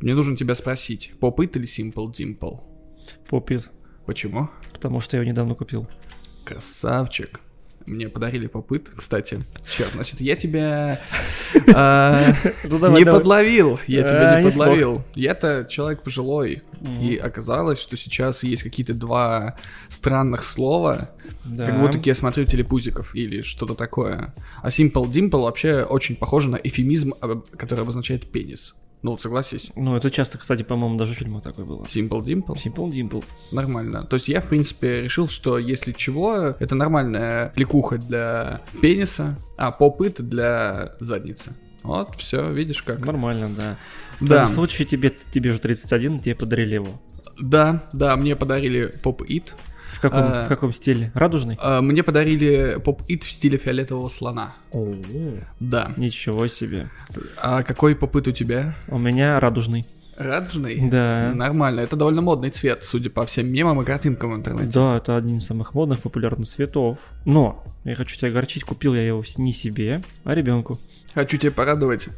Мне нужно тебя спросить, Pop-It или Simple Dimple? Попит, Почему? потому что я его недавно купил. Красавчик. Мне подарили попыт, кстати. Черт, значит, я тебя а, Ну, не подловил. Я тебя А, не смог. подловил. Я-то человек пожилой. И оказалось, что сейчас есть какие-то два странных слова, как будто я смотрю телепузиков или что-то такое. А Simple Dimple вообще очень похоже на эфемизм, который обозначает пенис. Ну, согласись. Ну, это часто, кстати, по-моему, даже в фильмах такое было. Simple Dimple? Simple Dimple. Нормально. То есть я, в принципе, решил, что если чего, это нормальная кликуха для пениса, а поп-ит для задницы. Вот, все, видишь как. Нормально, да. В Да. данном случае тебе, тебе же 31, тебе подарили его. Да, да, мне подарили поп-ит. В каком, А. в каком стиле? Радужный? А, Мне подарили поп-ит в стиле фиолетового слона. Да. Ничего себе. А какой поп-ит у тебя? У меня радужный. Радужный? Да. Нормально. Это довольно модный цвет, судя по всем мемам и картинкам в интернете. Да, это один из самых модных, популярных цветов. Но, я хочу тебя огорчить, купил я его не себе, а ребенку. Хочу тебя порадовать.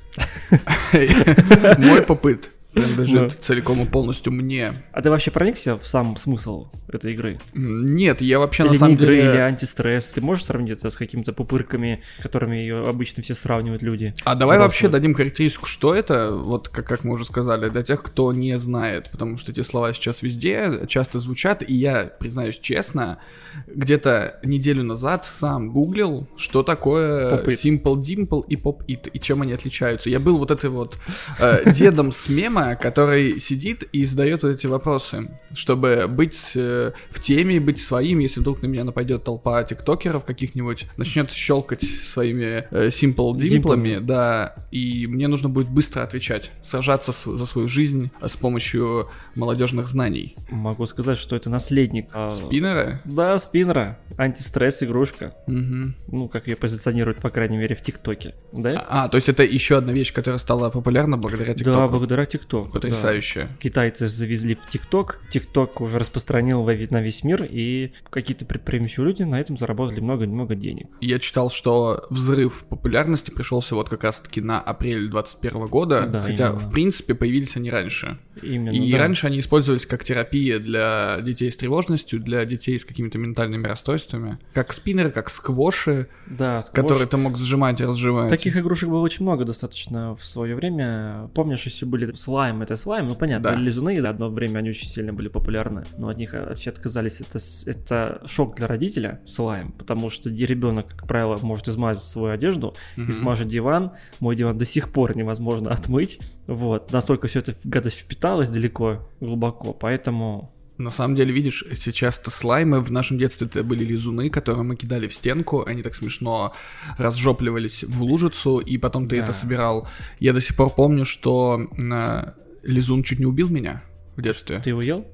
Мой поп-ит принадлежит целиком и полностью мне. А ты вообще проникся в сам смысл этой игры? Нет, я вообще на или не самом игры, деле... или антистресс? Ты можешь сравнить это с какими-то пупырками, которыми ее обычно все сравнивают люди? А давай Взрослые. вообще дадим характеристику, что это, вот как, как мы уже сказали, для тех, кто не знает, потому что эти слова сейчас везде часто звучат, и я, признаюсь честно, где-то неделю назад сам гуглил, что такое. Simple Dimple и Pop-It, и чем они отличаются. Я был вот этой вот э, дедом с мема, который сидит и задает вот эти вопросы, чтобы быть э, в теме, быть своим, если вдруг на меня нападет толпа тиктокеров каких-нибудь, начнет щелкать своими э, Simple Димплами. да, и мне нужно будет быстро отвечать, сражаться с- за свою жизнь э, с помощью молодежных знаний. Могу сказать, что это наследник. а, Спиннеры? Да, спиннера. Антистресс игрушка. Мгм. Ну, как ее позиционируют, по крайней мере, в ТикТоке. Да? А, то есть это еще одна вещь, которая стала популярна благодаря Да, ТикТоку. благодаря ТикТоку. Да. Потрясающе. Китайцы завезли в ТикТок, ТикТок уже распространил на весь мир, и какие-то предприимчивые люди на этом заработали много-много денег. Я читал, что взрыв популярности пришелся вот как раз-таки на апрель 21 года, Да, хотя, именно. в принципе, появились они раньше. Именно, И да. раньше они использовались как терапия для детей с тревожностью, для детей с какими-то ментальными расстройствами. Как спиннеры, как сквоши, Да, сквош. которые ты мог сжимать и разжимать. Таких игрушек было очень много достаточно в свое время. Помнишь, если были слайм, это слайм, ну понятно, Да. лизуны, одно время они очень сильно были популярны, но от них все отказались. Это, это шок для родителя, слайм, потому что ребенок, как правило, может измазать свою одежду и смажет диван. Мой диван до сих пор невозможно отмыть. Вот, настолько все это гадость впиталась далеко, глубоко, поэтому На самом деле, видишь, сейчас-то слаймы в нашем детстве это были лизуны, которые мы кидали в стенку, они так смешно разжопливались в лужицу, и потом ты Да. это собирал. Я до сих пор помню, что э, лизун чуть не убил меня в детстве. ты его ел?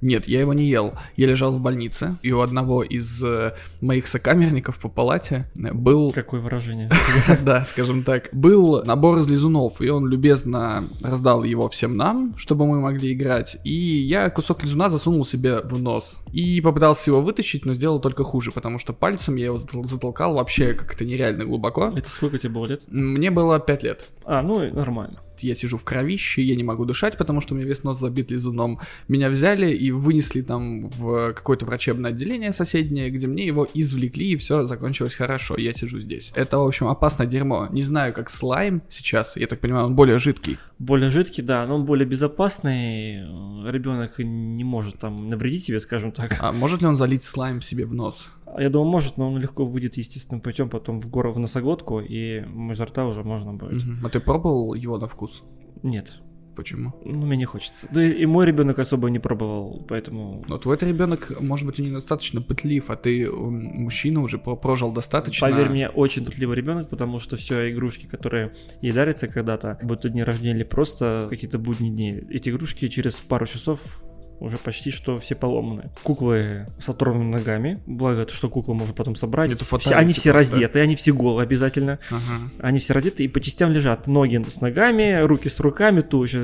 Нет, я его не ел. Я лежал в больнице, и у одного из э, моих сокамерников по палате э, был Какое выражение? да, скажем так, был набор из лизунов, и он любезно раздал его всем нам, чтобы мы могли играть. И я кусок лизуна засунул себе в нос. И попытался его вытащить, но сделал только хуже, потому что пальцем я его затол- затолкал вообще как-то нереально глубоко. Это сколько тебе было лет? Мне было 5 лет. А, ну нормально. Я сижу в кровище, я не могу дышать, потому что у меня весь нос забит лизуном. Меня взяли и вынесли там в какое-то врачебное отделение соседнее, где мне его извлекли, и все закончилось хорошо. Я сижу здесь. Это, в общем, опасное дерьмо. Не знаю, как слайм сейчас, я так понимаю, он более жидкий. Более жидкий, да, но он более безопасный. Ребенок не может там навредить себе, скажем так. А может ли он залить слайм себе в нос? Я думаю, может, но он легко выйдет естественным путем потом в гору в носоглотку, и изо рта уже можно будет. Мгм. А ты пробовал его на вкус? Нет, Почему? ну мне не хочется. Да и и мой ребенок особо не пробовал, поэтому. Ну, твой ребенок, может быть, и недостаточно пытлив, а ты м, мужчина уже про- прожил достаточно. Поверь мне, очень трудливый ребенок, потому что все игрушки, которые ей дарятся когда-то, будь то дни рождения или просто какие-то будние дни, эти игрушки через пару часов уже почти что все поломаны. Куклы с оторванными ногами, благо, что куклу можно потом собрать. Это Все- они все просто. раздеты, они все голые обязательно. Ага. Они все раздеты и по частям лежат. Ноги с ногами, руки с руками,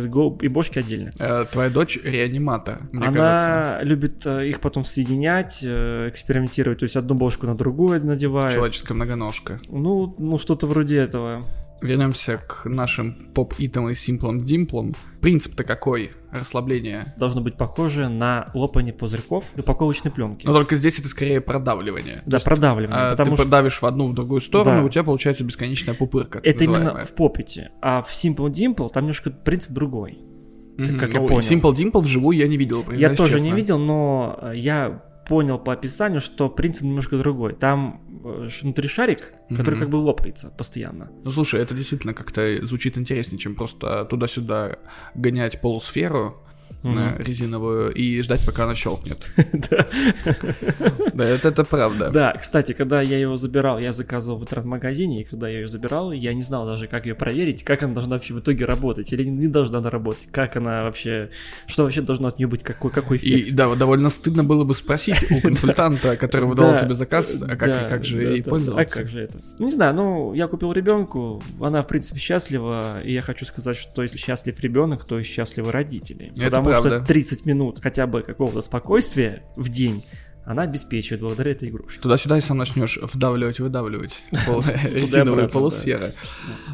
го- и бошки отдельно. Э, твоя дочь реаниматор, мне Она кажется. любит э, их потом соединять, э, экспериментировать, то есть одну бошку на другую надевает. Человеческая многоножка. Ну, ну что-то вроде этого. Вернемся к нашим поп-итам и симплам-димплам. Принцип-то какой? Расслабление. Должно быть похоже на лопание пузырьков и упаковочной пленки. Но только здесь это скорее продавливание. Да, продавливание. А, потому ты что давишь в одну, в другую сторону, Да. у тебя получается бесконечная пупырка. это именно называемая. в попите. А в Simple Dimple там немножко принцип другой. Мгм. как я Ну, понял. Simple Dimple вживую я не видел, Я тоже честно. не видел, но э, я понял по описанию, что принцип немножко другой. Там внутри шарик, который Мгм. как бы лопается постоянно. Ну слушай, это действительно как-то звучит интереснее, чем просто туда-сюда гонять полусферу Резиновую и ждать, пока она щелкнет. Да. Это, правда. Да, кстати, когда я ее забирал, я заказывал в интернет-магазине, и когда я ее забирал, я не знал даже, как ее проверить, как она должна вообще в итоге работать, или не должна она работать, как она вообще, что вообще должно от нее быть, какой, какой эффект. И да, довольно стыдно было бы спросить у консультанта, который выдавал Да, тебе заказ, а как, же ей пользоваться. А как же это? Ну, не знаю, ну, я купил ребенку, она, в принципе, счастлива, и я хочу сказать, что если счастлив ребенок, то и счастливы родители. Это Потому правда. что 30 минут хотя бы какого-то спокойствия в день она обеспечивает благодаря этой игрушке. Туда-сюда и сам начнешь вдавливать выдавливать пол- резиновые полусферы.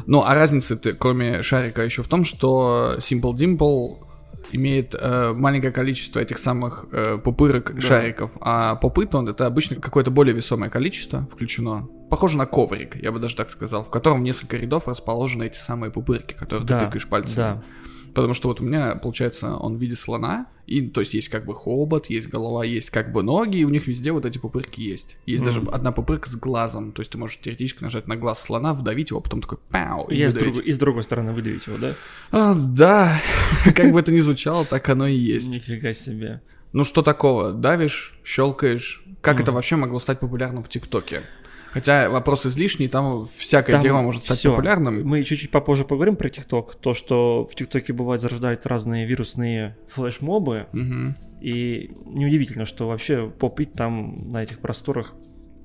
Ну, а разница, кроме шарика, еще в том, что Simple Dimple имеет э, маленькое количество этих самых э, пупырок Да. шариков, а попыт он это обычно какое-то более весомое количество включено. Похоже на коврик, я бы даже так сказал, в котором в несколько рядов расположены эти самые пупырки, которые ты Да, тыкаешь пальцами. Да, Потому что вот у меня, получается, он в виде слона, и то есть есть как бы хобот, есть голова, есть как бы ноги, и у них везде вот эти пупырки есть. Есть даже Мгм. одна пупырка с глазом, то есть ты можешь теоретически нажать на глаз слона, вдавить его, потом такой пау, и и с, друг- и с другой стороны выдавить его, да? А, да, как бы это ни звучало, так оно и есть. Нифига себе. Ну что такого, давишь, щелкаешь, как это вообще могло стать популярным в ТикТоке? Хотя вопрос излишний, там всякое Там дерьмо может стать всё. популярным. Мы чуть-чуть попозже поговорим про ТикТок. То, что в ТикТоке бывает зарождают разные вирусные флешмобы. Мгм. И неудивительно, что вообще pop it там на этих просторах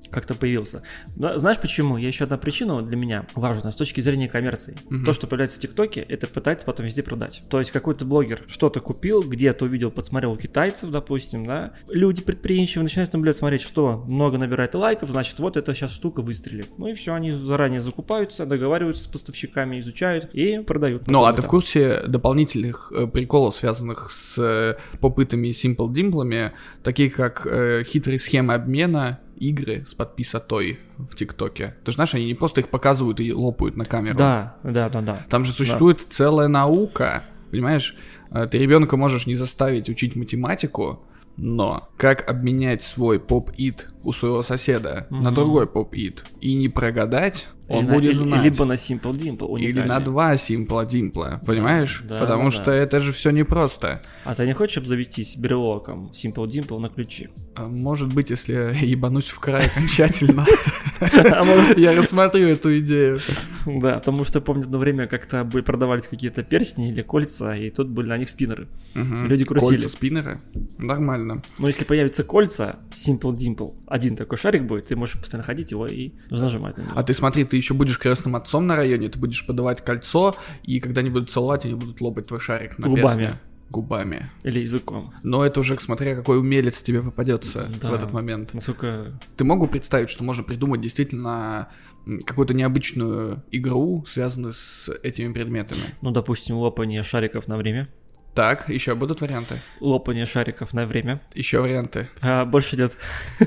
как-то появился. Знаешь почему? Есть еще одна причина для меня важная с точки зрения коммерции. Мгм. То, что появляется в ТикТоке, это пытается потом везде продать. То есть какой-то блогер что-то купил, где-то увидел, подсмотрел у китайцев, допустим, да. Люди предприимчивые начинают наблюдать, смотреть, что много набирает лайков, значит, вот эта сейчас штука выстрелит. Ну и все, они заранее закупаются, договариваются с поставщиками, изучают и продают. Ну, а ты в курсе дополнительных э, приколов, связанных с э, попытами Simple Dimplами, такие как э, хитрые схемы обмена игры с подписотой в ТикТоке? Ты же знаешь, они не просто их показывают и лопают на камеру. Да, да, да, да. Там же существует целая наука, понимаешь? Э, Ты ребенка можешь не заставить учить математику, но как обменять свой поп-ит у своего соседа на Мгм. другой поп-ит и не прогадать, он Или на- будет или- знать. Либо на Simple Dimple Или на уникальный. два симпла димпла, понимаешь? да, Потому да, что да. это же все непросто. А ты не хочешь обзавестись брелоком Simple Dimple на ключи? А Может быть, если я ебанусь в край окончательно, А я рассмотрю эту идею. Да, потому что помню одно время как-то продавались какие-то перстни или кольца, и тут были на них спиннеры. Люди крутили. Кольца спиннера? Нормально. Но если появятся кольца, Simple Dimple, один такой шарик будет, ты можешь постоянно ходить его и нажимать на него. А ты смотри, ты еще будешь крестным отцом на районе, ты будешь подавать кольцо, и когда они будут целовать, они будут лопать твой шарик на Губами. перстне. Губами. Или языком. Но это уже смотря какой умелец тебе попадется Да. в этот момент. Насколько... Ты могу представить, что можно придумать действительно какую-то необычную игру, связанную с этими предметами. Ну, допустим, лопание шариков на время. Так, еще будут варианты? Лопание шариков на время. Еще варианты. А больше нет.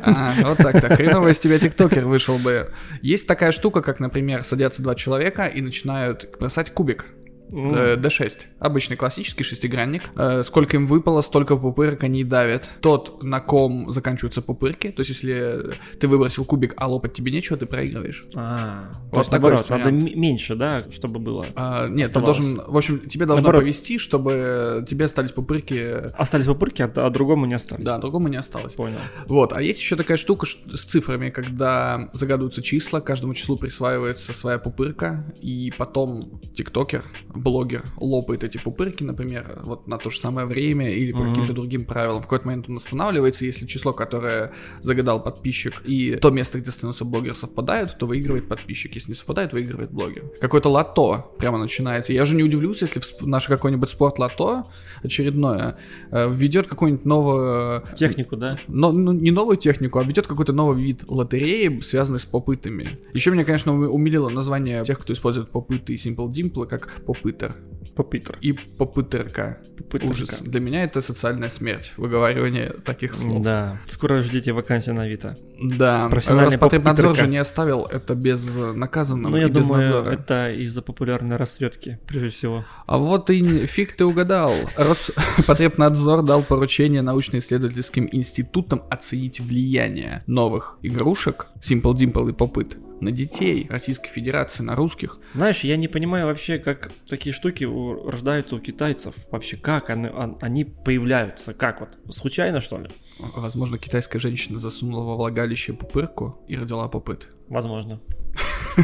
А, вот так-то. Хреново из тебя тиктокер вышел бы. Есть такая штука, как, например, садятся два человека и начинают бросать кубик. Ну, Э, D6. Обычный классический шестигранник. Э, сколько им выпало, столько пупырок они давят. Тот, на ком заканчиваются пупырки, то есть если ты выбросил кубик, а лопать тебе нечего, ты проигрываешь. А, то Вот есть, такой наоборот, надо меньше, да, чтобы было. А, нет, ты Оставалось. должен, в общем, тебе должно Наоборот. повести, чтобы тебе остались пупырки, Остались пупырки, а, а другому не остались. да, другому не осталось. Понял. Вот, а есть еще такая штука с цифрами, когда загадываются числа, каждому числу присваивается своя пупырка, и потом тиктокер блогер лопает эти пупырки, например, вот на то же самое время или по Мгм. каким-то другим правилам, в какой-то момент он останавливается, если число, которое загадал подписчик, и то место, где становится блогер, совпадает, то выигрывает подписчик. Если не совпадает, выигрывает блогер. Какое-то лото прямо начинается. Я же не удивлюсь, если наше какое-нибудь спорт-лото очередное э, введет какую-нибудь новую... Технику, да? Но, ну, не новую технику, а ведет какой-то новый вид лотереи, связанный с попытами. Еще меня, конечно, уми- умилило название тех, кто использует попыты и Simple Dimple, как попытер Попитер. и попытерка. Ужас. Для меня это социальная смерть, выговаривание таких слов. Да. Скоро ждите вакансии на Авито. Да, Роспотребнадзор же не оставил это без наказанного Ну, и я без думаю, надзора. это из-за популярной расцветки, прежде всего. А вот и фиг ты угадал. Роспотребнадзор дал поручение научно-исследовательским институтам оценить влияние новых игрушек Simple Dimple и Попыт на детей Российской Федерации, на русских. Знаешь, я не понимаю вообще, как такие штуки рождаются у китайцев. Вообще, как они, он- они появляются? Как вот? Случайно, что ли? Возможно, китайская женщина засунула во влагалище пупырку и родила попыт. Возможно.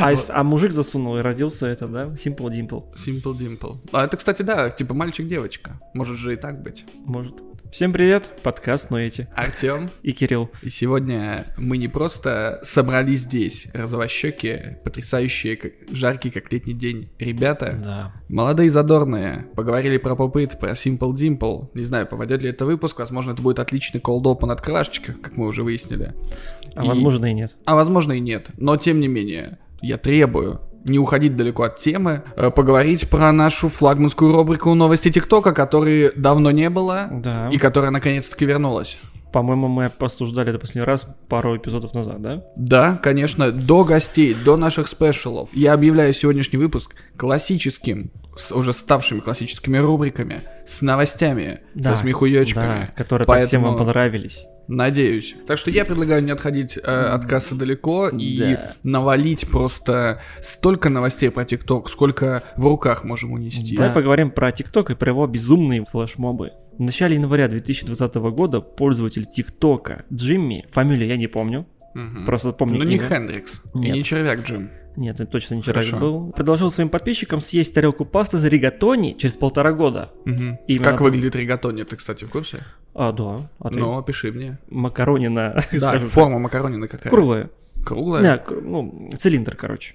А, ис- а мужик засунул и родился это, да? Simple Dimple. Simple Dimple. А это, кстати, да, типа мальчик-девочка. Может же и так быть. Может. Всем привет, подкаст Ноэти. Артем. И Кирилл. И сегодня мы не просто собрались здесь, розовощеки, потрясающие, как, жаркие, как летний день ребята, Да. молодые задорные, поговорили про попыт, про Simple Dimple. Не знаю, поводят ли это выпуск, возможно, это будет отличный колд-опен от крашечки, как мы уже выяснили. А И- возможно и нет. А возможно и нет, но тем не менее, я требую не уходить далеко от темы, э, поговорить про нашу флагманскую рубрику новости ТикТока, которой давно не было, Да. и которая наконец-таки вернулась. По-моему, мы обсуждали это последний раз пару эпизодов назад, да? Да, конечно, до гостей, до наших спешалов. Я объявляю сегодняшний выпуск классическим, с уже ставшими классическими рубриками, с новостями, Да, со смехуёчками. Да, которые так всем вам Поэтому- понравились. Надеюсь. Так что я предлагаю не отходить э, от кассы далеко и Да. навалить просто столько новостей про ТикТок, сколько в руках можем унести. Давай поговорим про ТикТок и про его безумные флешмобы. В начале января 2020 года пользователь ТикТока Джимми, фамилию я не помню, Мгм. просто помню Ну не. Хендрикс и не Червяк Джим. Нет, это точно не человек Хорошо. был. Предложил своим подписчикам съесть тарелку пасты за ригатони через полтора года. Мгм. Именно Как выглядит ригатони, ты, кстати, в курсе? А, да. А ты? Ну, опиши мне. Макаронина, Да, форма макаронины какая? круглая. Круглая? Да, кр- ну, цилиндр, короче.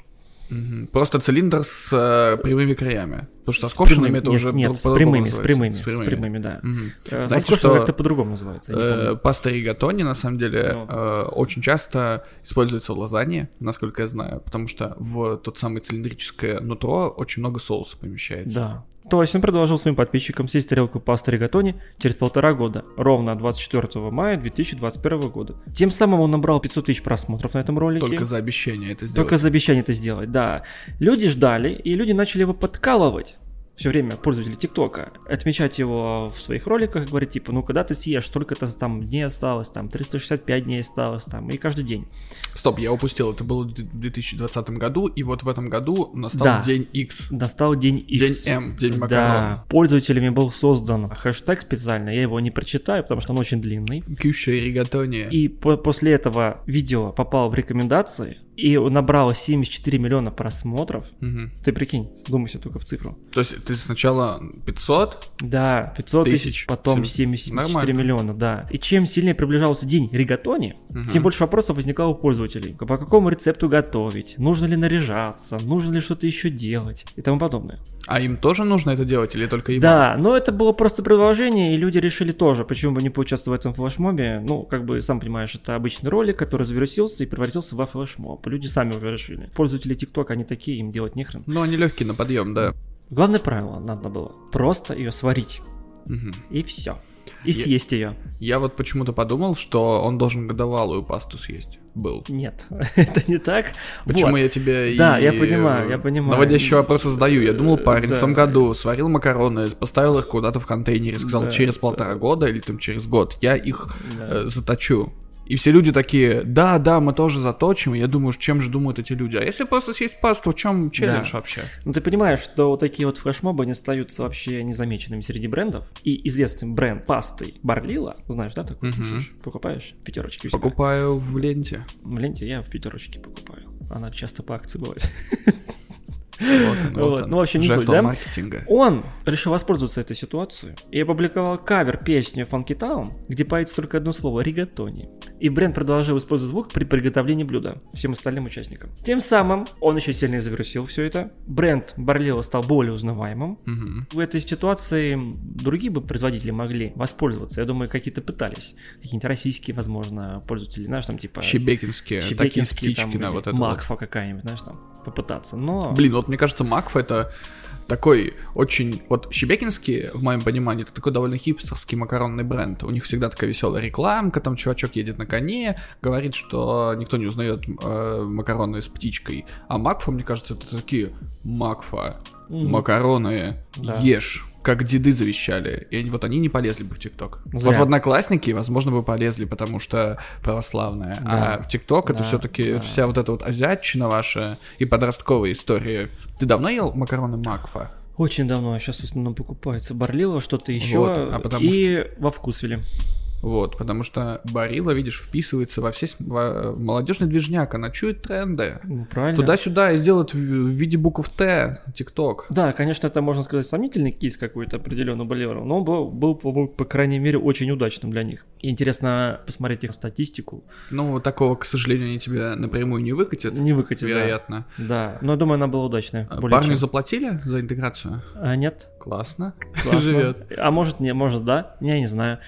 Просто цилиндр с э, прямыми краями. Потому что со скошенными Прямыми- это нет, уже нет, с прямыми, с прямыми, С с прямыми. прямыми, да. Э, Знаете, что как-то по-другому называется, э, паста ригатони, на самом деле, Ну. э, очень часто используется в лазанье, насколько я знаю, потому что в тот самый цилиндрическое нутро очень много соуса помещается. Да. То есть он предложил своим подписчикам съесть тарелку пасты ригатони через полтора года, ровно 24 мая 2021 года. Тем самым он набрал 500 тысяч просмотров на этом ролике. Только за обещание это сделать. Только за обещание это сделать, да. Люди ждали, и люди начали его подкалывать. Все время пользователи ТикТока отмечать его в своих роликах, говорить типа, ну когда ты съешь, столько-то там дней осталось, там 365 дней осталось, там и каждый день. Стоп, я упустил, это было в 2020 году, и вот в этом году настал Да. день X. Настал день X. День М, день макарон. Да, пользователями был создан хэштег специально, я его не прочитаю, потому что он очень длинный. Кюща и ригатони. И по- после этого видео попало в рекомендации, и набрало 74 миллиона просмотров. Мгм. Ты прикинь, вдумайся только в цифру. То есть ты сначала 500, Да, 500 тысяч, Тысяч. потом Всё 74 нормально. миллиона, да. И чем сильнее приближался день ригатони, Мгм. тем больше вопросов возникало у пользователей. По какому рецепту готовить, нужно ли наряжаться, нужно ли что-то еще делать и тому подобное. А им тоже нужно это делать или только им? Да, но это было просто предложение, и люди решили тоже, почему бы не поучаствовать в этом флешмобе. Ну, как бы, сам понимаешь, это обычный ролик, который завирусился и превратился во флешмоб. Люди сами уже решили. Пользователи ТикТока, они такие, им делать нехрен. Ну, они легкие на подъем, да. Главное правило надо было просто ее сварить. Мгм. И все. И съесть ее. Я вот почему-то подумал, что он должен годовалую пасту съесть. Был. Нет, это не так. Почему Вот. я тебе Да, и, я понимаю, я э, понимаю. Наводящие вопросы задаю. Я думал, парень Да. в том году сварил макароны, поставил их куда-то в контейнере, сказал, Да. через полтора года или там через год я их Да. э, заточу. И все люди такие, да, да, мы тоже заточим. И я думаю, чем же думают эти люди? А если просто съесть пасту, в чем челлендж Да. вообще? Ну ты понимаешь, что вот такие вот флешмобы, они остаются вообще незамеченными среди брендов. И известный бренд пасты Барлила, знаешь, да, такой Мгм. кушаешь? Покупаешь? В Пятерочке у себя. Покупаю в ленте. В ленте я в пятерочке покупаю. Она часто по акции бывает. Вот он, вот Вот, ну, в общем, не суть, да? маркетинга. Он решил воспользоваться этой ситуацией и опубликовал кавер песни Funky Town, где поется только одно слово – ригатони. И бренд продолжил использовать звук при приготовлении блюда всем остальным участникам. Тем самым он еще сильно завирусил все это. Бренд Барлила стал более узнаваемым. Мгм. В этой ситуации другие бы производители могли воспользоваться. Я думаю, какие-то пытались. Какие-нибудь российские, возможно, пользователи, знаешь, там типа... Щебекинские, Щебекинские, там, птички на или вот это. вот. Макфа какая-нибудь, знаешь, там, попытаться. Но... Блин, вот мне кажется, Макф это такой очень... Вот Щебекинский, в моем понимании, это такой довольно хипстерский макаронный бренд. У них всегда такая веселая рекламка, там чувачок едет на коне, говорит, что никто не узнает э, макароны с птичкой. А Макфа, мне кажется, это такие Макфа, Мгм. макароны, Да. ешь. Как деды завещали. И они, вот они не полезли бы в ТикТок. Вот в Одноклассники, возможно, бы полезли, потому что православная. Да. А в ТикТок это Да, все-таки да. вся вот эта вот азиатчина ваша и подростковая история. Ты давно ел макароны Макфа? Очень давно, сейчас в основном покупается Барлила, что-то еще, Вот, а потому и во вкусвиле. Вот, потому что Барила, видишь, вписывается во все во- молодежный движняк, она чует тренды. Ну, правильно. Туда-сюда и сделает в, виде букв Т ТикТок. Да, конечно, это можно сказать сомнительный кейс какой-то определенный Боливару, но он был, был, по, по крайней мере, очень удачным для них. И интересно посмотреть их статистику. Ну, вот такого, к сожалению, они тебе напрямую не выкатят, Не выкатит, да. вероятно. Да, но думаю, она была удачная. Парню чем. заплатили за интеграцию? А, нет, Классно. классно. Живет. А может, не, может, да, я не знаю.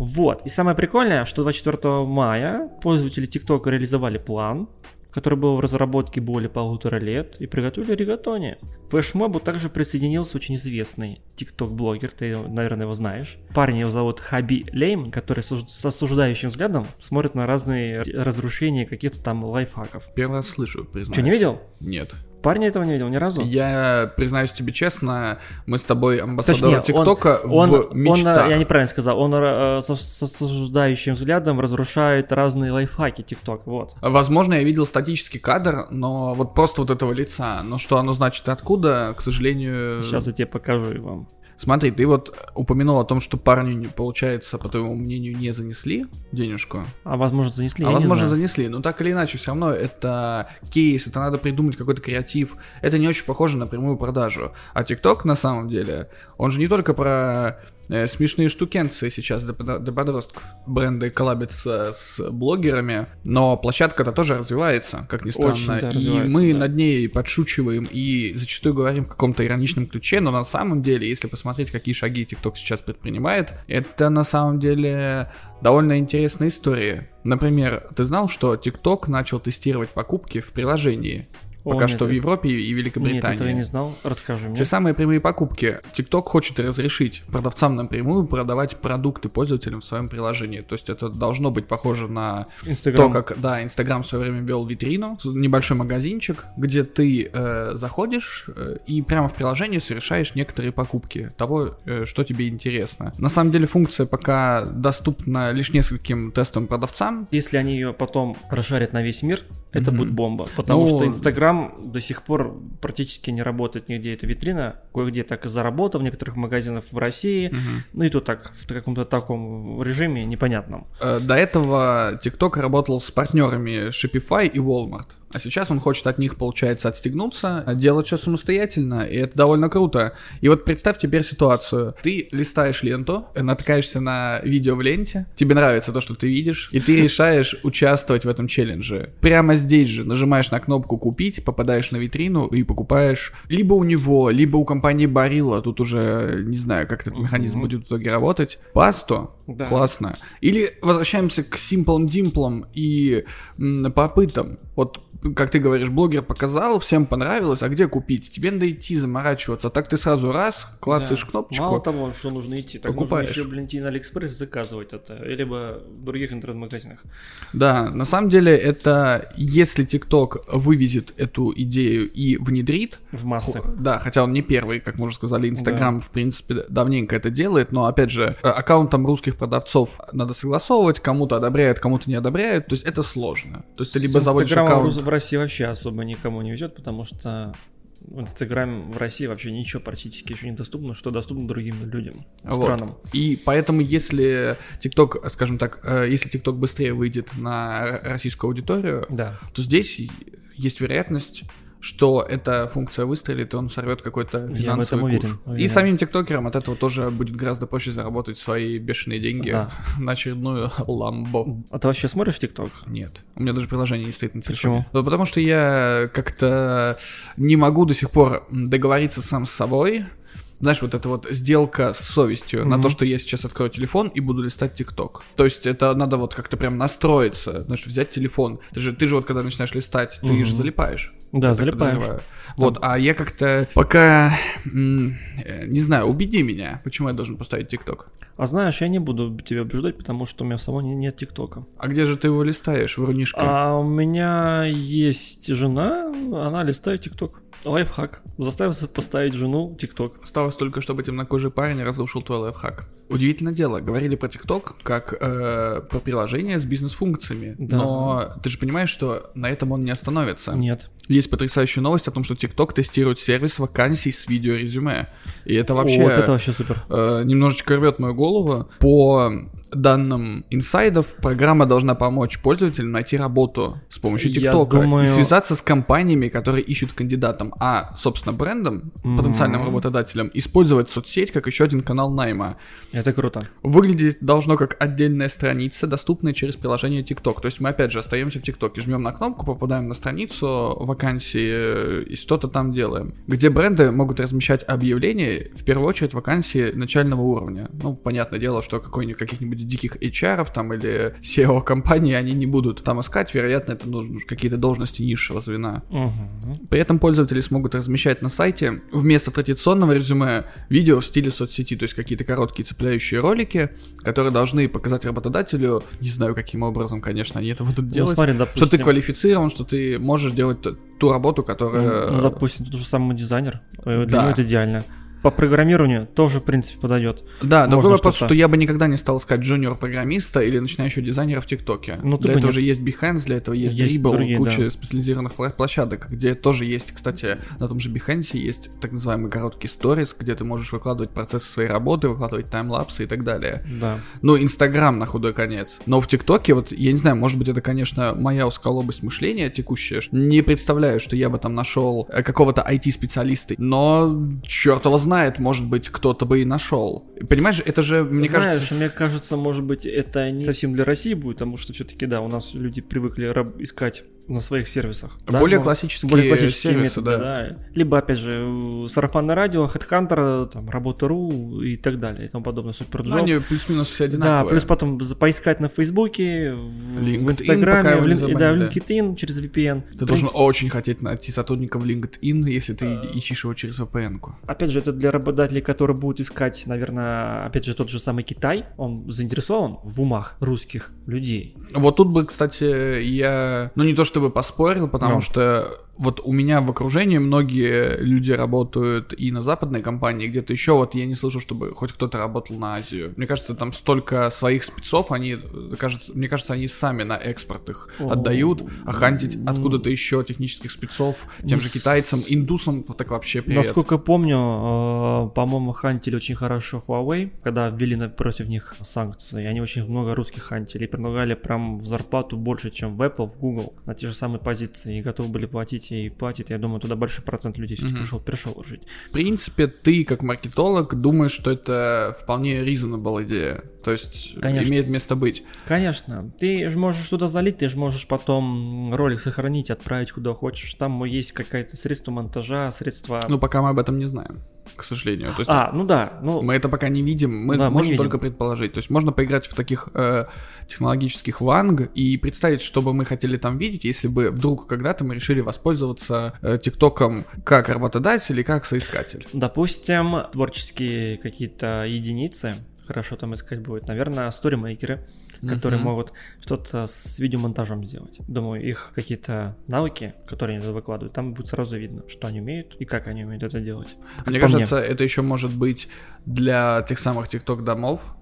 Вот, и самое прикольное, что 24 мая пользователи TikTok реализовали план, который был в разработке более полутора лет, и приготовили ригатони. К флешмобу также присоединился очень известный TikTok-блогер, ты, наверное, его знаешь. Парень его зовут Хаби Лейм, который с осуждающим взглядом смотрит на разные разрушения каких-то там лайфхаков. Первый раз слышу, признаюсь. Что, не видел? Нет. Парня этого не видел ни разу? Я признаюсь тебе честно, мы с тобой амбассадоры ТикТока Он, в он, мечтах. э, я неправильно сказал, он э, со, с осуждающим взглядом разрушает разные лайфхаки TikTok, вот. Возможно, я видел статический кадр, но вот просто вот этого лица. Но что оно значит и откуда, к сожалению... Сейчас я тебе покажу вам. Смотри, ты вот упомянул о том, что парню, получается, по твоему мнению, не занесли денежку. А возможно занесли, а возможно, занесли. Но так или иначе, все равно это кейс, это надо придумать какой-то креатив. Это не очень похоже на прямую продажу. А ТикТок, на самом деле, он же не только про смешные штукенцы сейчас для, для подростков. Бренды коллабятся с блогерами, но площадка-то тоже развивается, как ни странно. Очень, да, и мы да. над ней подшучиваем и зачастую говорим в каком-то ироничном ключе, но на самом деле, если посмотреть, какие шаги TikTok сейчас предпринимает, это на самом деле довольно интересная история. Например, ты знал, что TikTok начал тестировать покупки в приложении? О, Пока нет, что в это- Европе и Нет, Великобритании. этого я не знал. Расскажи мне. Те самые прямые покупки. TikTok хочет разрешить продавцам напрямую продавать продукты пользователям в своем приложении. То есть это должно быть похоже на Инстаграм. то, как, да, Инстаграм в свое время вел витрину, небольшой магазинчик, где ты э, заходишь э, и прямо в приложении совершаешь некоторые покупки того, э, что тебе интересно. На самом деле функция пока доступна лишь нескольким тестовым продавцам. Если они ее потом расшарят на весь мир, это Мгм. будет бомба. Потому Ну, что Инстаграм до сих пор практически не работает нигде. эта витрина. Кое-где так и заработал, в некоторых магазинах в России. Ну и то так, в каком-то таком режиме непонятном. Э, До этого TikTok работал с партнерами Shopify и Walmart. А сейчас он хочет от них, получается, отстегнуться, а делать все самостоятельно, и это довольно круто. И вот представь теперь ситуацию. Ты листаешь ленту, натыкаешься на видео в ленте, тебе нравится то, что ты видишь, и ты решаешь участвовать в этом челлендже. Прямо здесь же нажимаешь на кнопку «Купить», попадаешь на витрину и покупаешь либо у него, либо у компании Барилла, тут уже не знаю, как этот механизм будет в итоге работать, пасту, Да. Классно. Или возвращаемся к симплым димплам и попытам. Вот, как ты говоришь, блогер показал, всем понравилось, а где купить? Тебе надо идти заморачиваться. А так ты сразу раз, клацаешь Да. кнопочку. Мало того, что нужно идти, так покупаешь. нужно еще, блин, идти на Алиэкспресс заказывать это, либо в других интернет-магазинах. Да, на самом деле это, если TikTok вывезет эту идею и внедрит, В массы. Да, хотя он не первый, как мы уже сказали, Инстаграм, в принципе, давненько это делает, но, опять же, э, аккаунтам русских продавцов надо согласовывать, кому-то одобряют, кому-то не одобряют, то есть это сложно. То есть ты либо заводишь аккаунт... в России вообще особо никому не везет, потому что в Инстаграме в России вообще ничего практически еще не доступно, что доступно другим людям, Вот. странам. И поэтому, если TikTok, скажем так, э, если TikTok быстрее выйдет на российскую аудиторию, Да. то здесь есть вероятность что эта функция выстрелит, и он сорвет какой-то Я финансовый этом куш. уверен. И уверен. самим тиктокерам от этого тоже будет гораздо проще заработать свои бешеные деньги Да. на очередную ламбо. А ты вообще смотришь ТикТок? Нет, у меня даже приложение не стоит на телефоне. Почему? Ну, потому что я как-то не могу до сих пор договориться сам с собой. Знаешь, вот эта вот сделка с совестью на Мгм. то, что я сейчас открою телефон и буду листать ТикТок. То есть это надо вот как-то прям настроиться, знаешь, взять телефон. Ты же, ты же вот когда начинаешь листать, ты Мгм. же залипаешь. Да, залипаешь. Вот, а я как-то пока, э, не знаю, убеди меня, почему я должен поставить ТикТок. А знаешь, я не буду тебя убеждать, потому что у меня самого не- нет ТикТока. А где же ты его листаешь, врунишка? А у меня есть жена, она листает ТикТок. Лайфхак. Заставил поставить жену ТикТок. Осталось только, чтобы темнокожий парень разрушил твой лайфхак. Удивительное дело, говорили про ТикТок как э, про приложение с бизнес-функциями. Да. Но ты же понимаешь, что на этом он не остановится. Нет. Есть потрясающая новость о том, что ТикТок тестирует сервис вакансий с видеорезюме. И это вообще Вот это вообще супер. э, немножечко рвет мою голову. По данным инсайдов, программа должна помочь пользователям найти работу с помощью ТикТока думаю- и связаться с компаниями, которые ищут кандидатам, а, собственно, брендом, Мгм. потенциальным работодателем, использовать соцсеть как еще один канал найма. Это круто. Выглядеть должно как отдельная страница, доступная через приложение TikTok. То есть мы опять же остаемся в ТикТоке, жмем на кнопку, попадаем на страницу вакансии э, и что-то там делаем. Где бренды могут размещать объявления, в первую очередь вакансии начального уровня. Ну, понятное дело, что какой-нибудь каких-нибудь диких HR там или SEO-компании они не будут там искать, вероятно, это нужны какие-то должности низшего звена. Мгм. При этом пользователи смогут размещать на сайте вместо традиционного резюме видео в стиле соцсети, то есть какие-то короткие цепляющие ролики, которые должны показать работодателю, не знаю каким образом, конечно, они это будут Ну, делать, смотри, что допустим, ты квалифицирован, что ты можешь делать ту работу, которая... ну, допустим, тот же самый дизайнер. э, Для Да. него это идеально. По программированию тоже, в принципе, подойдет. Да, другой можно вопрос, что-то. что я бы никогда не стал искать джуниор-программиста или начинающего дизайнера в ТикТоке. Ну, для этого же есть Behance, для этого есть, Есть Dribble, другие, куча да. специализированных площадок, где тоже есть, кстати, на том же Behance есть так называемый короткий сторис, где ты можешь выкладывать процессы своей работы, выкладывать таймлапсы и так далее. Да. Ну, Инстаграм на худой конец. Но в ТикТоке, вот, я не знаю, может быть, это, конечно, моя узколобость мышления текущая. Не представляю, что я бы там нашел э, какого-то IT-специалиста. Но, черт его знает, может быть, кто-то бы и нашел. Понимаешь, это же, мне Знаешь, кажется... мне кажется, может быть, это не совсем для России будет, потому что все-таки, да, у нас люди привыкли раб- искать на своих сервисах. да, Более но- классические, более классические сервисы, методы, да. да. Либо, опять же, сарафанное радио, HeadHunter, там, Работа.ру и так далее, и тому подобное, Ну, Superjob. они плюс-минус все Да, одинаковые. плюс потом поискать на Фейсбуке, в, LinkedIn в Инстаграме, в, Лин- да, в да. LinkedIn через VPN. Ты В должен принципе, очень хотеть найти сотрудника в LinkedIn, если ты ищешь его через VPN-ку. Опять же, это для работодателей, которые будут искать, наверное, опять же, тот же самый Китай, он заинтересован в умах русских людей. Вот тут бы, кстати, я, ну не то чтобы поспорил, потому Ну. что вот у меня в окружении многие люди работают и на западной компании, где-то еще, вот я не слышу, чтобы хоть кто-то работал на Азию. Мне кажется, там столько своих спецов, они, кажется, мне кажется, они сами на экспорт их О, отдают, а хантить ну. откуда-то еще технических спецов, тем Ну, же китайцам, индусам, вот так вообще привет. Насколько помню, э, по-моему, хантили очень хорошо Huawei, когда ввели против них санкции. Они очень много русских хантили предлагали прям в зарплату больше, чем в Apple, в Google на те же самые позиции и готовы были платить и платят. Я думаю, туда большой процент людей все-таки Мгм. ушел, перешел жить. В принципе, ты, как маркетолог, думаешь, что это вполне reasonable идея. То есть, Конечно. имеет место быть. Конечно, ты же можешь туда залить, ты же можешь потом ролик сохранить, отправить куда хочешь. Там есть какое-то средство монтажа, средства... Ну, пока мы об этом не знаем, к сожалению. То есть, а, ну да, ну... Мы это пока не видим, мы Да, мы можем не видим. только предположить. То есть можно поиграть в таких э, технологических ванг и представить, что бы мы хотели там видеть, если бы вдруг когда-то мы решили воспользоваться э, ТикТоком как работодатель и как соискатель. Допустим, творческие какие-то единицы, хорошо там искать будет, наверное, сторимейкеры, которые Мгм. могут что-то с видеомонтажом сделать. Думаю, их какие-то навыки, которые они туда выкладывают, там будет сразу видно, что они умеют и как они умеют это делать. Мне по кажется, это еще может быть для тех самых ТикТок домов.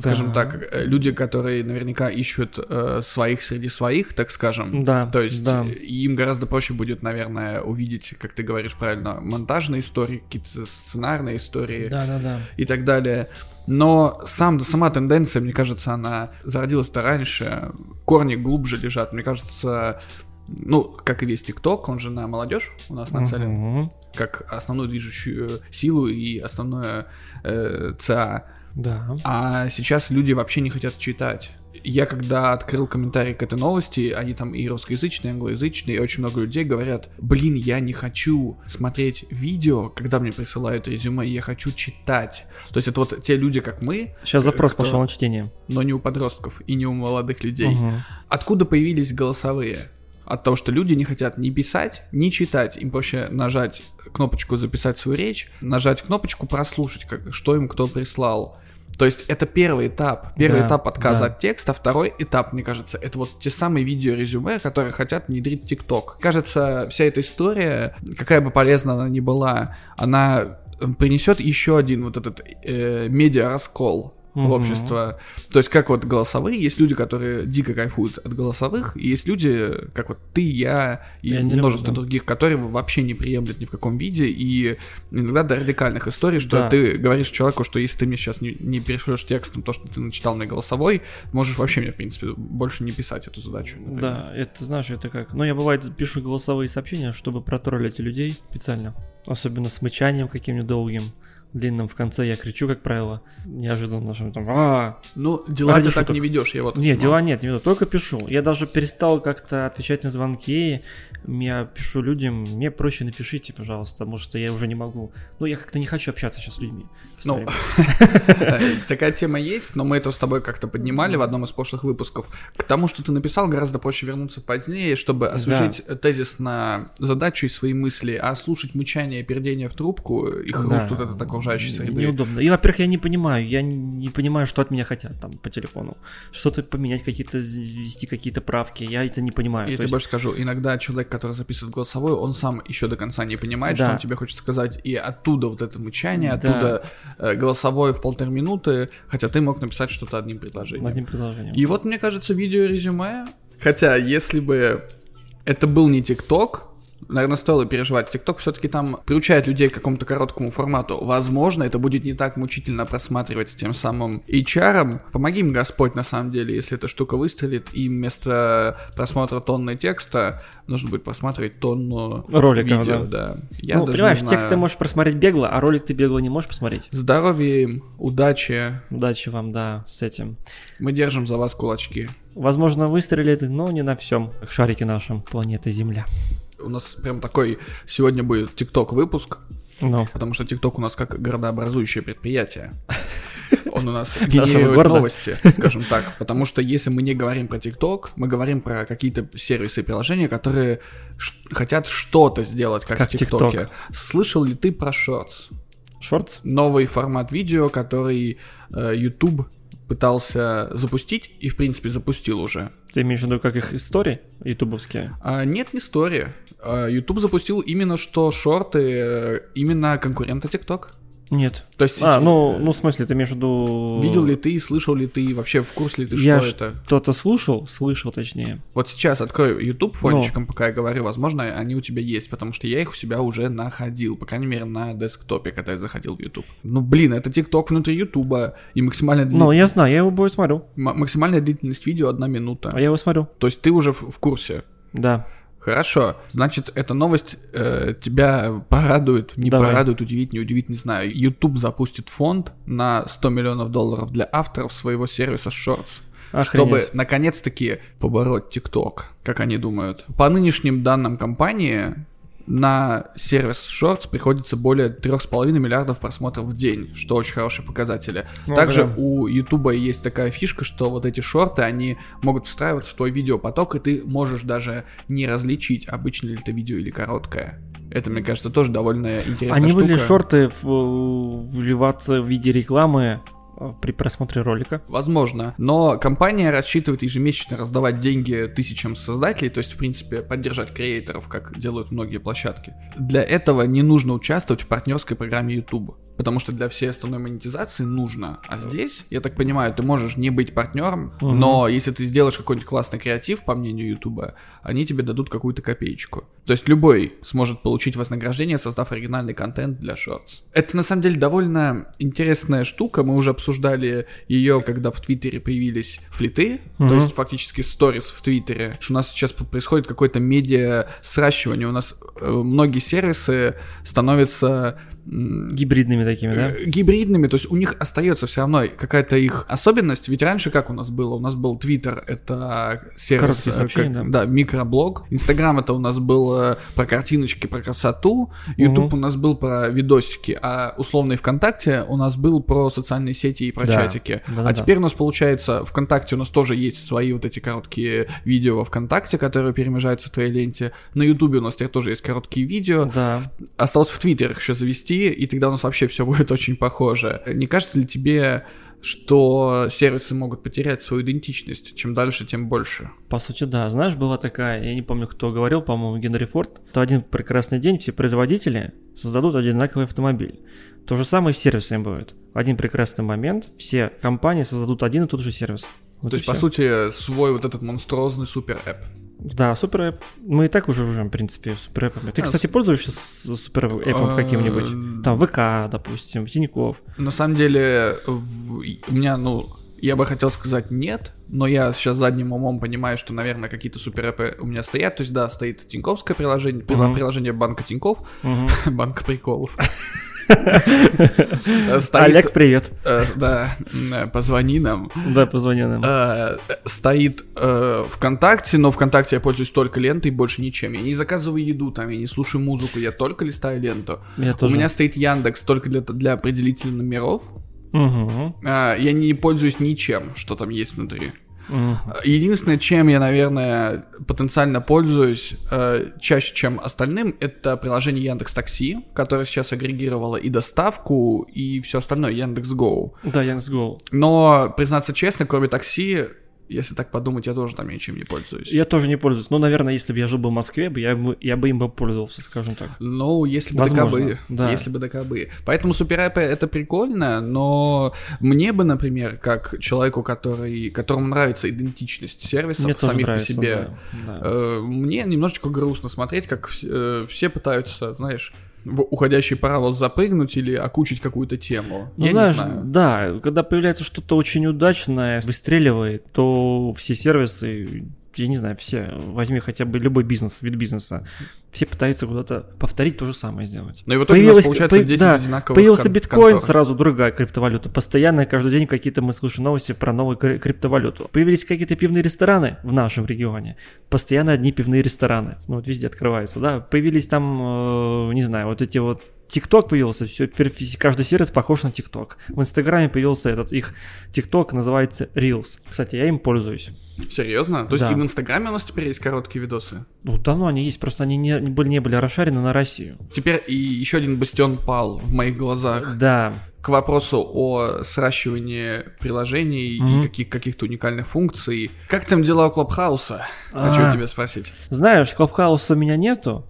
Скажем Да. так, э, люди, которые наверняка ищут э, своих среди своих, так скажем. Да, То есть да. э, им гораздо проще будет, наверное, увидеть, как ты говоришь правильно, монтажные истории, какие-то сценарные истории. Да, да, да. и так далее. Но сам, сама тенденция, мне кажется, она зародилась-то раньше, корни глубже лежат. Мне кажется, ну, как и весь ТикТок, он же на молодежь у нас нацелен, Мгм. как основную движущую силу и основное э, ЦА. Да. А сейчас люди вообще не хотят читать. Я когда открыл комментарий к этой новости, они там и русскоязычные, и англоязычные, и очень много людей говорят, блин, я не хочу смотреть видео, когда мне присылают резюме, я хочу читать. То есть это вот те люди, как мы, Сейчас запрос кто- пошел на чтение. но не у подростков и не у молодых людей. Мгм. Откуда появились голосовые? От того, что люди не хотят ни писать, ни читать. Им проще нажать кнопочку «Записать свою речь», нажать кнопочку «Прослушать», как, что им кто прислал. То есть это первый этап. Первый Да, этап отказа да. от текста, второй этап, мне кажется, это вот те самые видеорезюме, которые хотят внедрить ТикТок. Кажется, вся эта история, какая бы полезна она ни была, она э, принесет еще один вот этот э, медиа-раскол в Мгм. общество. То есть как вот голосовые, есть люди, которые дико кайфуют от голосовых, и есть люди, как вот ты, я и Я множество люблю, других, которые вообще не приемлют ни в каком виде, и иногда до радикальных историй, что Да. ты говоришь человеку, что если ты мне сейчас не, не перешлешь текстом то, что ты начитал мне голосовой, можешь вообще мне, в принципе, больше не писать эту задачу. например. Да, это знаешь, это как. Ну, я бывает пишу голосовые сообщения, чтобы протроллить людей специально. Особенно с мычанием каким-нибудь долгим, длинным в конце я кричу, как правило. Неожиданно, что там. А, Ну, дела ты так не ведешь, я вот узнал. дела нет, не веду, только пишу. Я даже перестал как-то отвечать на звонки. Я пишу людям, мне проще напишите, пожалуйста, потому что я уже не могу. Ну, я как-то не хочу общаться сейчас с людьми. Ну. Э, Такая тема есть, но мы это с тобой как-то поднимали в одном из прошлых выпусков. К тому, что ты написал, гораздо проще вернуться позднее, чтобы освежить тезис на задачу и свои мысли, а слушать мычание и пердение в трубку и хруст вот этот окружающей среды. Неудобно. И, во-первых, я не понимаю, я не понимаю, что от меня хотят там по телефону. Что-то поменять, какие-то, ввести какие-то правки, я это не понимаю. Я То тебе есть- больше скажу, иногда человек, который записывает голосовой, он сам еще до конца не понимает, Да. что он тебе хочет сказать, и оттуда вот это мычание, Да. оттуда э, голосовое в полторы минуты, хотя ты мог написать что-то одним предложением. одним предложением. И вот, мне кажется, видеорезюме. Хотя, если бы это был не ТикТок, наверное, стоило переживать. ТикТок все-таки там приучает людей к какому-то короткому формату. Возможно, это будет не так мучительно просматривать тем самым HR. Помоги им, Господь, на самом деле, если эта штука выстрелит, и вместо просмотра тонны текста нужно будет просматривать тонну Роликов, видео. да. Да. Я ну, понимаешь, текст ты можешь просмотреть бегло, а ролик ты бегло не можешь посмотреть. Здоровья им, удачи. Удачи вам, да, с этим. Мы держим за вас кулачки. Возможно, выстрелит, но не на всем. Как шарики нашем планеты Земля. У нас прям такой сегодня будет ТикТок выпуск. Ну, Потому что ТикТок у нас как городообразующее предприятие. Он у нас генерирует новости, скажем так. Потому что если мы не говорим про ТикТок, мы говорим про какие-то сервисы и приложения, которые хотят что-то сделать, как, в ТикТоке. Слышал ли ты про Shorts? шортс? Новый формат видео, который э, YouTube пытался запустить и, в принципе, запустил уже. Ты имеешь в виду, как их истории ютубовские? А, нет, не история. А, YouTube запустил именно что шорты, э, именно конкурента TikTok. Нет. То есть, А, ну, ну, в смысле, ты виду... Видел ли ты, слышал ли ты, вообще в курсе ли ты, Я что это? что-то слушал, слышал точнее. Вот сейчас открою YouTube Ну. фончиком, пока я говорю, возможно, они у тебя есть, потому что я их у себя уже находил, по крайней мере, на десктопе, когда я заходил в YouTube. Ну, блин, это TikTok внутри YouTube, и максимальная, дли- Ну, я знаю, я его бой смотрю. м- максимальная длительность видео одна минута. А я его смотрю. То есть ты уже в, в курсе. Да. Хорошо, значит, эта новость э, тебя порадует, не Давай. порадует, удивит, не удивит, не знаю. YouTube запустит фонд на 100 миллионов долларов для авторов своего сервиса Shorts. Чтобы Охренеть. наконец-таки побороть TikTok, как они думают. По нынешним данным компании, на сервис Shorts приходится более 3,5 миллиардов просмотров в день, что очень хорошие показатели. Ну, Также прям. у YouTube есть такая фишка, что вот эти шорты, они могут встраиваться в твой видеопоток, и ты можешь даже не различить, обычно ли это видео или короткое. Это, мне кажется, тоже довольно интересная Они штука. были шорты в- вливаться в виде рекламы э, при просмотре ролика. Возможно. Но компания рассчитывает ежемесячно раздавать деньги тысячам создателей, то есть, в принципе, поддержать креаторов, как делают многие площадки. Для этого не нужно участвовать в партнерской программе YouTube. Потому что для всей остальной монетизации нужно. А здесь, я так понимаю, ты можешь не быть партнером, Мгм. но если ты сделаешь какой-нибудь классный креатив, по мнению Ютуба, они тебе дадут какую-то копеечку. То есть любой сможет получить вознаграждение, создав оригинальный контент для шортс. Это на самом деле довольно интересная штука. Мы уже обсуждали ее, когда в Твиттере появились флиты, то Мгм. есть фактически сторис в Твиттере. Что у нас сейчас происходит какое-то медиа сращивание. У нас э, многие сервисы становятся Гибридными такими, да? э, гибридными, то есть у них остается все равно какая-то их особенность. Ведь раньше как у нас было? У нас был Twitter, это сервис, э, как- да. да, микроблог. Инстаграм это у нас был э, про картиночки, про красоту. Ютуб Мгм. у нас был про видосики, а условный ВКонтакте у нас был про социальные сети и про Да. чатики. Да-да-да. А теперь у нас получается ВКонтакте у нас тоже есть свои вот эти короткие видео во ВКонтакте, которые перемежаются в твоей ленте. На Ютубе у нас теперь тоже есть короткие видео. Да. Осталось в Твиттер их еще завести, и тогда у нас вообще все будет очень похоже. Не кажется ли тебе, что сервисы могут потерять свою идентичность? Чем дальше, тем больше. По сути, да. Знаешь, была такая, я не помню, кто говорил, по-моему, Генри Форд, то один прекрасный день все производители создадут одинаковый автомобиль. То же самое и с сервисами будет. В один прекрасный момент все компании создадут один и тот же сервис. Вот То есть, по всё. сути, свой вот этот монструозный супер-эп. Да, супер эп. Мы и так уже живем, в принципе, супер эпами. Ты, А, кстати, пользуешься супер эпом А, каким-нибудь? Там ВК, допустим, Тиньков. На самом деле, у меня, ну, я бы хотел сказать нет, но я сейчас задним умом понимаю, что, наверное, какие-то суперэпы у меня стоят. То есть, да, стоит Тиньковское приложение, Мгм. приложение банка Тиньков, Мгм. банка приколов. Стоит, Олег, привет. э, Да, э, позвони нам. Да, позвони нам. Э, стоит э, ВКонтакте, но ВКонтакте я пользуюсь только лентой, больше ничем. Я не заказываю еду там, я не слушаю музыку, я только листаю ленту. Я тоже. У меня стоит Яндекс только для, для определителя номеров. Я не пользуюсь ничем, что там есть внутри. Мгм. Единственное, чем я, наверное, потенциально пользуюсь э, чаще, чем остальным, это приложение Яндекс Такси, которое сейчас агрегировало и доставку, и все остальное Яндекс Гоу. Да, Яндекс.Гоу. Но, признаться честно, кроме такси, если так подумать, я тоже там ничем не пользуюсь. Я тоже не пользуюсь. Ну, наверное, если бы я жил бы в Москве, я бы, я бы им бы пользовался, скажем так. Ну, если бы Возможно, ДКБ. да. Если бы ДКБ. Поэтому суперэпы это прикольно, но мне бы, например, как человеку, который, которому нравится идентичность сервисов Мне самих нравится, по себе, да, да. э, мне немножечко грустно смотреть, как э, все пытаются, знаешь, в уходящий паровоз запрыгнуть или окучить какую-то тему. Ну, я знаешь, не знаю. да, когда появляется что-то очень удачное, выстреливает, то все сервисы, я не знаю, все, возьми хотя бы любой бизнес, вид бизнеса, все пытаются куда-то повторить то же самое сделать. Но и в итоге у Появилась- нас получается по- 10 да, одинаковых Появился кон- биткоин, контор. сразу другая криптовалюта. Постоянно, каждый день какие-то мы слышим новости про новую кри- криптовалюту. Появились какие-то пивные рестораны в нашем регионе. Постоянно одни пивные рестораны. Ну, вот везде открываются, да. Появились там, э, не знаю, вот эти вот ТикТок появился, все, каждый сервис похож на ТикТок. В Инстаграме появился этот их ТикТок, называется Reels. Кстати, я им пользуюсь. Серьезно? То есть Да. и в Инстаграме у нас теперь есть короткие видосы? Ну, давно они есть, просто они не, не были, не были расшарены на Россию. Теперь и еще один бастион пал в моих глазах. Да, К вопросу о сращивании приложений Мгм. и каких- каких-то уникальных функций. Как там дела у Клабхауса? Хочу А. тебя спросить. знаешь, Клабхауса у меня нету,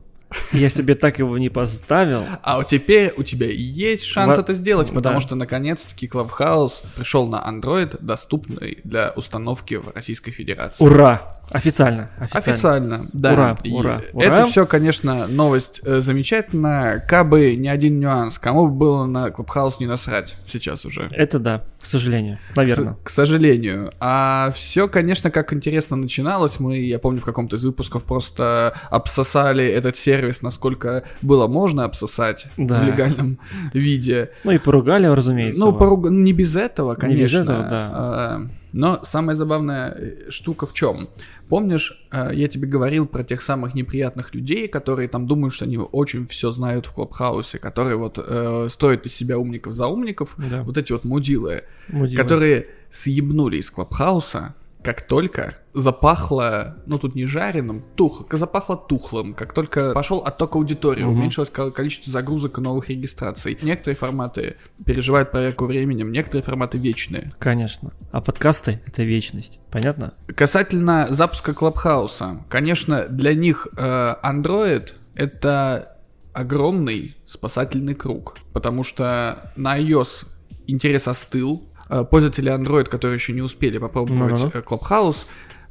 я себе так его не поставил. А теперь у тебя есть шанс Во- это сделать, потому да. что наконец-таки Клабхаус пришел на Android, доступный для установки в Российской Федерации. Ура! Официально. Официально. Официально, да. Ура, И ура, Это ура. все, конечно, новость э, замечательная. Кабы не один нюанс. Кому бы было на Клабхаус не насрать сейчас уже. Это да, к сожалению. Наверное. К, к сожалению. А все, конечно, как интересно начиналось. Мы, я помню, в каком-то из выпусков просто обсосали этот сервис, насколько было можно обсосать Да. в легальном виде. Ну и поругали, разумеется. Ну, поруг- не без этого, Не без конечно. этого, да. А, Но самая забавная э, штука в чем? Помнишь, э, я тебе говорил про тех самых неприятных людей, которые там думают, что они очень все знают в Клабхаусе, которые вот э, строят из себя умников за умников, Да. вот эти вот мудилы, Мудила. которые съебнули из Клабхауса, как только запахло, ну тут не жареным, тух, запахло тухлым, как только пошел отток аудитории, Мгм. уменьшилось ко- количество загрузок и новых регистраций. Некоторые форматы переживают проверку временем, некоторые форматы вечные. Конечно. А подкасты — это вечность. Понятно? Касательно запуска Клабхауса, конечно, для них э, Android это огромный спасательный круг, потому что на iOS интерес остыл, пользователи Android, которые еще не успели попробовать э, Clubhouse,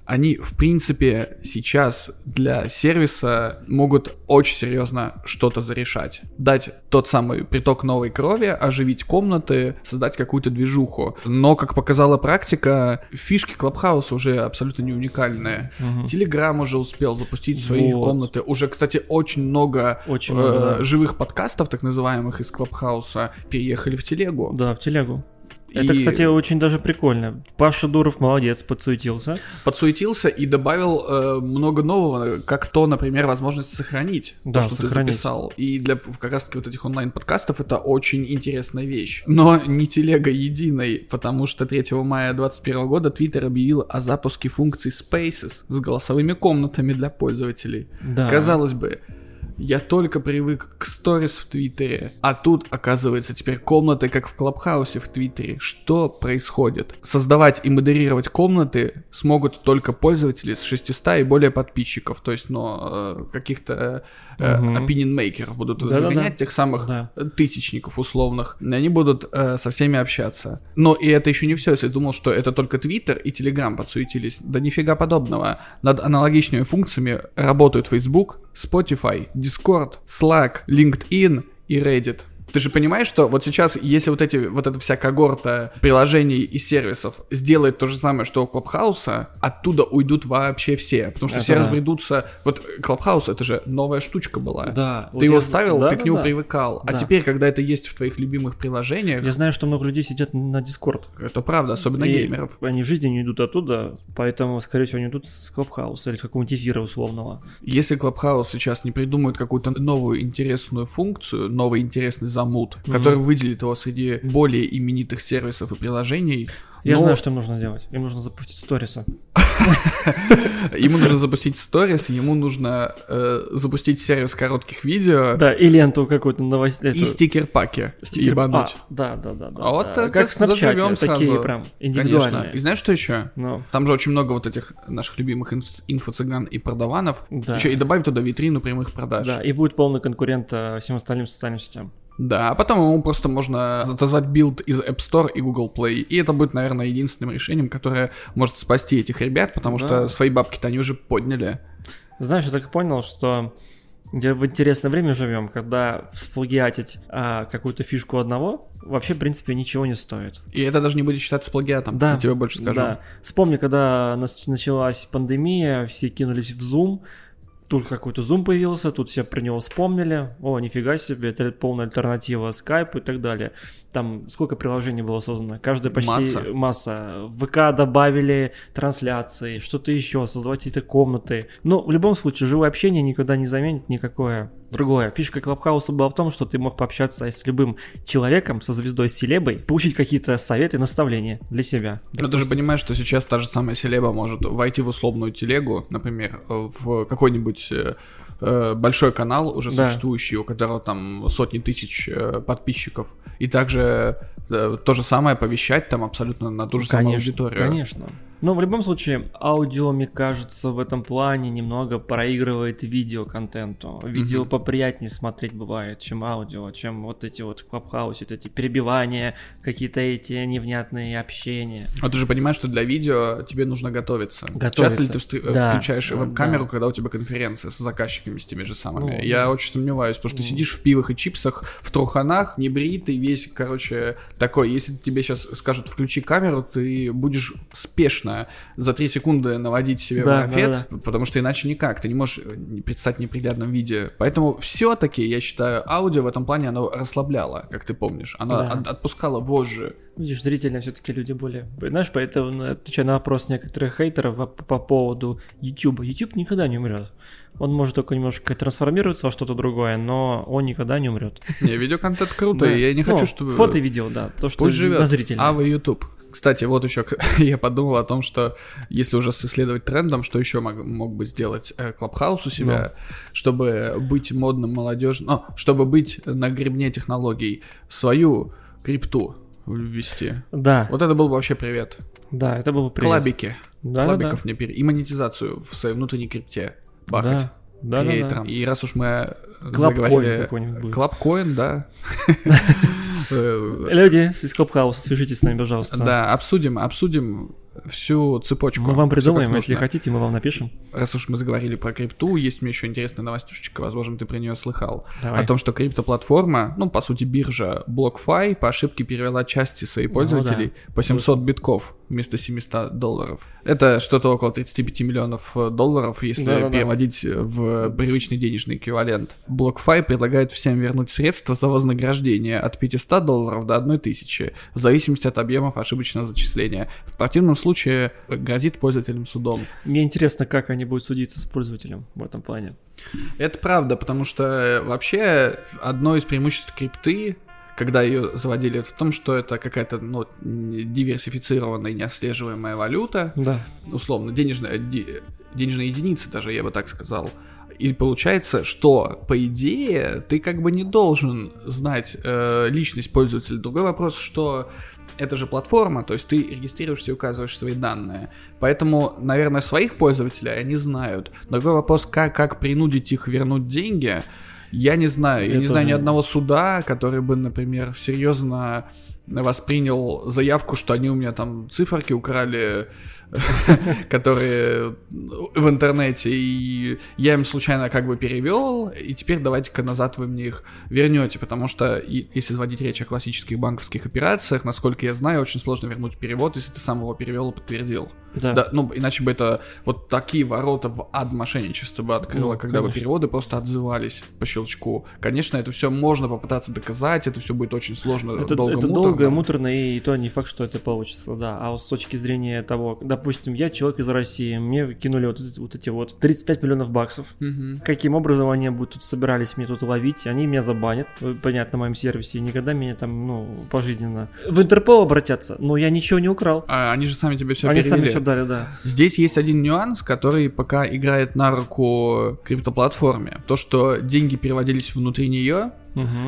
они, в принципе, сейчас для сервиса могут очень серьезно что-то зарешать. Дать тот самый приток новой крови, оживить комнаты, создать какую-то движуху. Но, как показала практика, фишки Clubhouse уже абсолютно не уникальные. Мгм. Телеграм уже успел запустить свои Вот. комнаты. Уже, кстати, очень много, Очень э, много, да. живых подкастов, так называемых, из Клабхауса переехали в телегу. Да, в телегу. Это, И кстати, очень даже прикольно. Паша Дуров молодец, подсуетился. подсуетился и добавил э, много нового, как то, например, возможность сохранить Да, то, что сохранить. ты записал. И для как раз таки вот этих онлайн-подкастов это очень интересная вещь. Но не телега единой, потому что 3 мая 2021 года Twitter объявил о запуске функции Spaces с голосовыми комнатами для пользователей. Да. Казалось бы, я только привык к сторис в Твиттере, а тут, оказывается, теперь комнаты, как в Клабхаусе в Твиттере. Что происходит? Создавать и модерировать комнаты смогут только пользователи с 600 и более подписчиков, то есть, ну, э, каких-то э, Мгм. opinion makers будут Да-да-да. загонять, тех самых Да. э, тысячников условных. И Они будут э, со всеми общаться. Но и это еще не все, если думал, что это только Твиттер и Телеграм подсуетились. Да нифига подобного. Над аналогичными функциями работают Facebook, Spotify, Discord, Slack, LinkedIn и Reddit. Ты же понимаешь, что вот сейчас, если вот эти, вот эта вся когорта приложений и сервисов сделает то же самое, что у Клабхауса, оттуда уйдут вообще все, потому что Это все да. разбредутся. Вот Клабхаус это же новая штучка была. Да. вот Ты его я- ставил, да, ты к да, нему да. привыкал. А Да. теперь, когда это есть в твоих любимых приложениях, Я знаю, что много людей сидят на Discord. это правда, особенно И геймеров. Они в жизни не идут оттуда, поэтому, скорее всего, они идут с Клабхауса или с какого-нибудь эфира условного. Если Клабхаус сейчас не придумает какую-то новую интересную функцию, новый интересный замут, который выделит его среди более именитых сервисов и приложений, Я но знаю, что им нужно делать. Им нужно запустить сторисы. ему нужно запустить сторис, ему нужно э, запустить сервис коротких видео Да, и ленту какую-то новость. и стикер-паки стикер- ебануть. А, да, да, да, да. А вот как заживем такие прям индивидуальные. И знаешь, что еще? Ну, Там же очень много вот этих наших любимых инф- инфо-цыган и продаванов. да. Еще и добавить туда витрину прямых продаж. Да, и будет полный конкурент э, всем остальным социальным сетям. Да, а потом ему просто можно отозвать билд из App Store и Google Play. И это будет, наверное, единственным решением, которое может спасти этих ребят, потому Да. что свои бабки-то они уже подняли. Знаешь, я так понял, что в интересное время живем, когда сплагиатить а, какую-то фишку одного вообще, в принципе, ничего не стоит. И это даже не будет считаться плагиатом, Да, я тебе больше скажу. Да. Вспомни, когда нас- началась пандемия, все кинулись в Zoom, тут какой-то Zoom появился, тут все про него вспомнили, о, нифига себе, это полная альтернатива Skype и так далее. Там сколько приложений было создано? Каждая почти Масса. масса. В ВК добавили трансляции, что-то еще, создавать какие-то комнаты. Но в любом случае, живое общение никогда не заменит никакое другое. Фишка Клабхауса была в том, что ты мог пообщаться с любым человеком, со звездой, селебой, получить какие-то советы, наставления для себя. Но ты же понимаешь, что сейчас та же самая селеба может войти в условную телегу, например, в какой-нибудь э, э, большой канал, уже Да. существующий, у которого там сотни тысяч э, подписчиков, и также то же самое повещать там абсолютно на ту же самую Конечно, аудиторию. конечно. Но в любом случае, аудио, мне кажется, в этом плане немного проигрывает видеоконтенту. Видео Мгм. поприятнее смотреть бывает, чем аудио, чем вот эти вот в Клабхаусе, вот эти перебивания, какие-то эти невнятные общения. А ты же понимаешь, что для видео тебе нужно готовиться. Готовиться. Часто ли ты встр- Да, включаешь веб-камеру, да. когда у тебя конференция с заказчиками, с теми же самыми? Ну, Я ну. очень сомневаюсь, потому что ты Ну. сидишь в пивах и чипсах, в труханах, небритый, весь, короче, такой. Если тебе сейчас скажут включи камеру, ты будешь спешно за 3 секунды наводить себе Да, марафет, да, потому что иначе никак. Ты не можешь э, предстать в неприглядном виде. Поэтому все-таки, я считаю, аудио в этом плане, оно расслабляло, как ты помнишь. Оно Да. от- отпускало вожжи. Видишь, зрительно все-таки люди более... Знаешь, поэтому, ну, отвечая на вопрос некоторых хейтеров по, по поводу YouTube. YouTube никогда не умрет. Он может только немножко трансформироваться во что-то другое, но он никогда не умрет. Не, видеоконтент круто, Да. я не хочу, Ну, чтобы... Фото и видео, да. То, что Пусть живет. на зрительно. Ава YouTube. Кстати, вот еще я подумал о том, что если уже исследовать трендом, что еще мог, мог бы сделать э, Clubhouse у себя, чтобы быть модным молодежным, ну, чтобы быть на гребне технологий, свою крипту ввести. Да, Вот это был бы вообще привет. да, это был бы привет. Клабики. Да, да, Клабиков мне пере... И монетизацию в своей внутренней крипте бахать. Да, Да, да, да. И раз уж мы Клабкоин заговорили... Клабкоин, да. Э, Люди из Клабхауса, свяжитесь с нами, пожалуйста. Да, обсудим, обсудим всю цепочку. Мы вам придумаем, если хотите, мы вам напишем. Раз уж мы заговорили про крипту, есть мне еще интересная новостюшечка, возможно, ты про нее слыхал. Давай. О том, что криптоплатформа, ну, по сути, биржа BlockFi по ошибке перевела части своих Ну пользователей по 700 битков вместо 700 долларов. Это что-то около 35 миллионов э, долларов, если Да-да-да. переводить в привычный денежный эквивалент. BlockFi предлагает всем вернуть средства за вознаграждение от 500 долларов до 1000, в зависимости от объемов ошибочного зачисления. В противном случае грозит пользователям судом. Мне интересно, как они будут судиться с пользователем в этом плане. Это правда, потому что э, вообще одно из преимуществ крипты, когда ее заводили, в том, что это какая-то ну, диверсифицированная, неотслеживаемая валюта, Да. условно, денежная, ди- денежная единица даже, я бы так сказал. И получается, что, по идее, ты как бы не должен знать э, личность пользователя. Другой вопрос, что это же платформа, то есть ты регистрируешься и указываешь свои данные. Поэтому, наверное, своих пользователей они знают. Другой вопрос, как, как принудить их вернуть деньги, я не знаю. Я, Я не знаю ни одного суда, который бы, например, серьезно воспринял заявку, что они у меня там циферки украли, которые в интернете, и я им случайно как бы перевел, и теперь давайте-ка назад вы мне их вернете, потому что и- если заводить речь о классических банковских операциях, насколько я знаю, очень сложно вернуть перевод, если ты сам его перевел и подтвердил. Да. Да, ну, иначе бы это вот такие ворота в ад мошенничества бы открыло, Ну, когда бы переводы просто отзывались по щелчку. Конечно, это все можно попытаться доказать, это все будет очень сложно, Это, долго, это муторно. долго, муторно, и то не факт, что это получится, да. А вот с точки зрения того, допустим, я человек из России, мне кинули вот эти вот, эти вот 35 миллионов баксов. Мгм. Каким образом они будут тут собирались меня тут ловить? Они меня забанят, э, понятно, на моем сервисе, и никогда меня там, ну, пожизненно. В Интерпол обратятся, но я ничего не украл. А, они же сами тебе все они перевели. сами все дали, да. Здесь есть один нюанс, который пока играет на руку криптоплатформе. То, что деньги переводились внутри нее,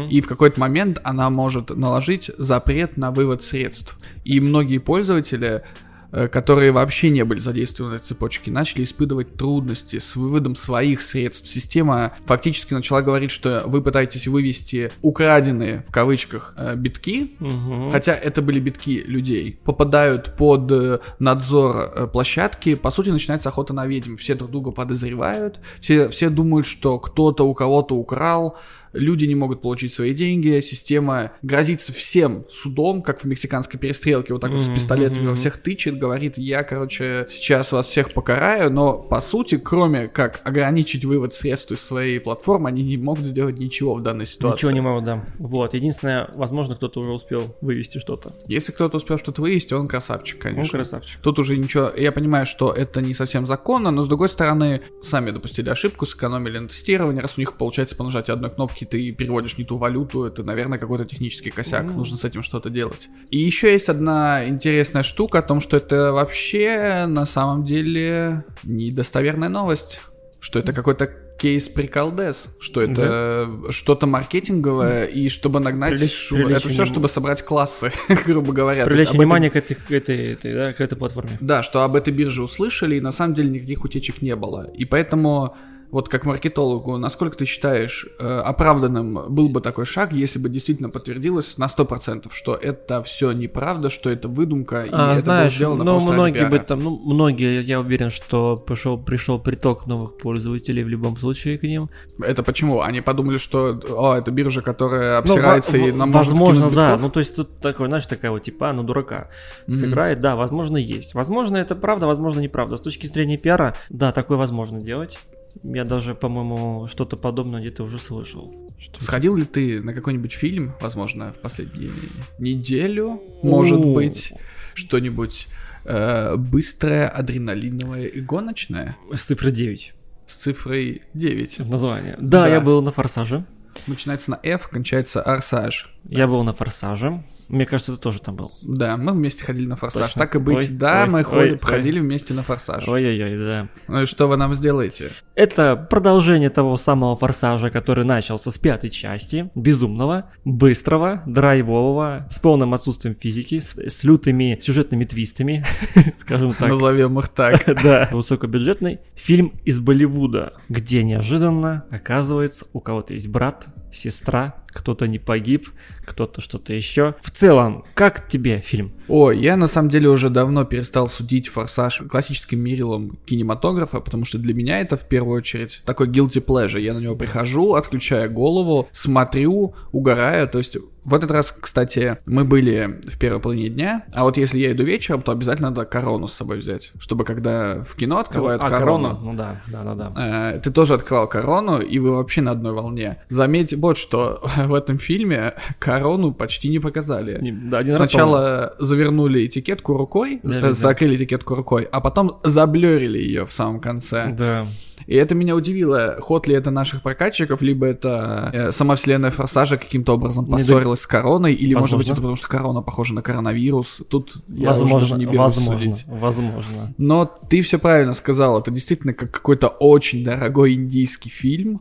и в какой-то момент она может наложить запрет на вывод средств. И многие пользователи, которые вообще не были задействованы в этой цепочке, начали испытывать трудности с выводом своих средств. Система фактически начала говорить, что вы пытаетесь вывести украденные, в кавычках, э, битки, Мгм. хотя это были битки людей, попадают под э, надзор э, площадки, по сути начинается охота на ведьм. Все друг друга подозревают, все, все думают, что кто-то у кого-то украл, люди не могут получить свои деньги, система грозится всем судом, как в мексиканской перестрелке, вот так вот с пистолетами во всех тычет, говорит, я, короче, сейчас вас всех покараю, но по сути, кроме как ограничить вывод средств из своей платформы, они не могут сделать ничего в данной ситуации. Ничего не могу, да. Вот, единственное, возможно, кто-то уже успел вывести что-то. Если кто-то успел что-то вывести, он красавчик, конечно. Он красавчик. Тут уже ничего... Я понимаю, что это не совсем законно, но с другой стороны, сами допустили ошибку, сэкономили на тестировании. Раз у них получается по нажатию одной кнопки ты переводишь не ту валюту, это, наверное, какой-то технический косяк. Ну. Нужно с этим что-то делать. И еще есть одна интересная штука о том, что это вообще на самом деле недостоверная новость. Что это какой-то кейс приколдес, что это что-то маркетинговое, и чтобы нагнать Привлечь- шум- это все, чтобы собрать классы, грубо говоря. Привлечь внимание к, этой, к, этой, этой, да, к этой платформе. да, что об этой бирже услышали, и на самом деле никаких утечек не было. И поэтому, вот как маркетологу, насколько ты считаешь э, оправданным был бы такой шаг, если бы действительно подтвердилось на 100%, что это все неправда, что это выдумка, и А, это знаешь, было сделано ну, просто многие бы там, ну, многие, я уверен, что пришел, пришел приток новых пользователей в любом случае к ним. Это почему? Они подумали, что, о, это биржа, которая Ну, обсирается во- и нам может Возможно, кинуть да. Ну, то есть тут такой, знаешь, такая вот типа, а, ну, дурака Мгм. сыграет, да, возможно, есть. Возможно, это правда, возможно, неправда. С точки зрения пиара, да, такое возможно делать. Я даже, по-моему, что-то подобное где-то уже слышал. Что- Сходил ли ты на какой-нибудь фильм, возможно, в последнюю неделю, может О. быть, что-нибудь э, быстрое, адреналиновое и гоночное С цифрой 9 с цифрой 9? в названии. Да, Да. я был на «Форсаже». Начинается на F, кончается Арсаж. Я был на «Форсаже». Мне кажется, ты тоже там был. Да, мы вместе ходили на форсаж. Точно. Так и быть, Ой, да, ой, мы ой, ходи- ой. ходили вместе на форсаж. Ой-ой-ой, да. Ну и что вы нам сделаете? Это продолжение того самого форсажа, который начался с пятой части. Безумного, быстрого, драйвового, с полным отсутствием физики, с, с лютыми сюжетными твистами, скажем так. Назовем их так. Да, высокобюджетный фильм из Болливуда, где неожиданно оказывается у кого-то есть брат, сестра, кто-то не погиб, кто-то что-то еще. В целом, как тебе фильм? О, я на самом деле уже давно перестал судить «Форсаж» классическим мерилом кинематографа, потому что для меня это в первую очередь такой guilty pleasure. Я на него прихожу, отключаю голову, смотрю, угораю. То есть в этот раз, кстати, мы были в первой половине дня, а вот если я иду вечером, то обязательно надо корону с собой взять, чтобы когда в кино открывают А, корону, Ну да, да, да, да. Э, ты тоже открывал корону, и вы вообще на одной волне. Заметь вот что, в этом фильме корону почти не показали. Не- да, один раз. Сначала завернули этикетку рукой, Да, э, да. закрыли этикетку рукой, а потом заблерили ее в самом конце. Да. И это меня удивило, ход ли это наших прокатчиков, либо это э, сама вселенная Форсажа каким-то образом да- поссорилась с короной, или может быть Возможно. это потому что корона похожа на коронавирус. Тут я уже возможно, даже не берусь возможно, судить. возможно. Но ты все правильно сказал, это действительно как какой-то очень дорогой индийский фильм,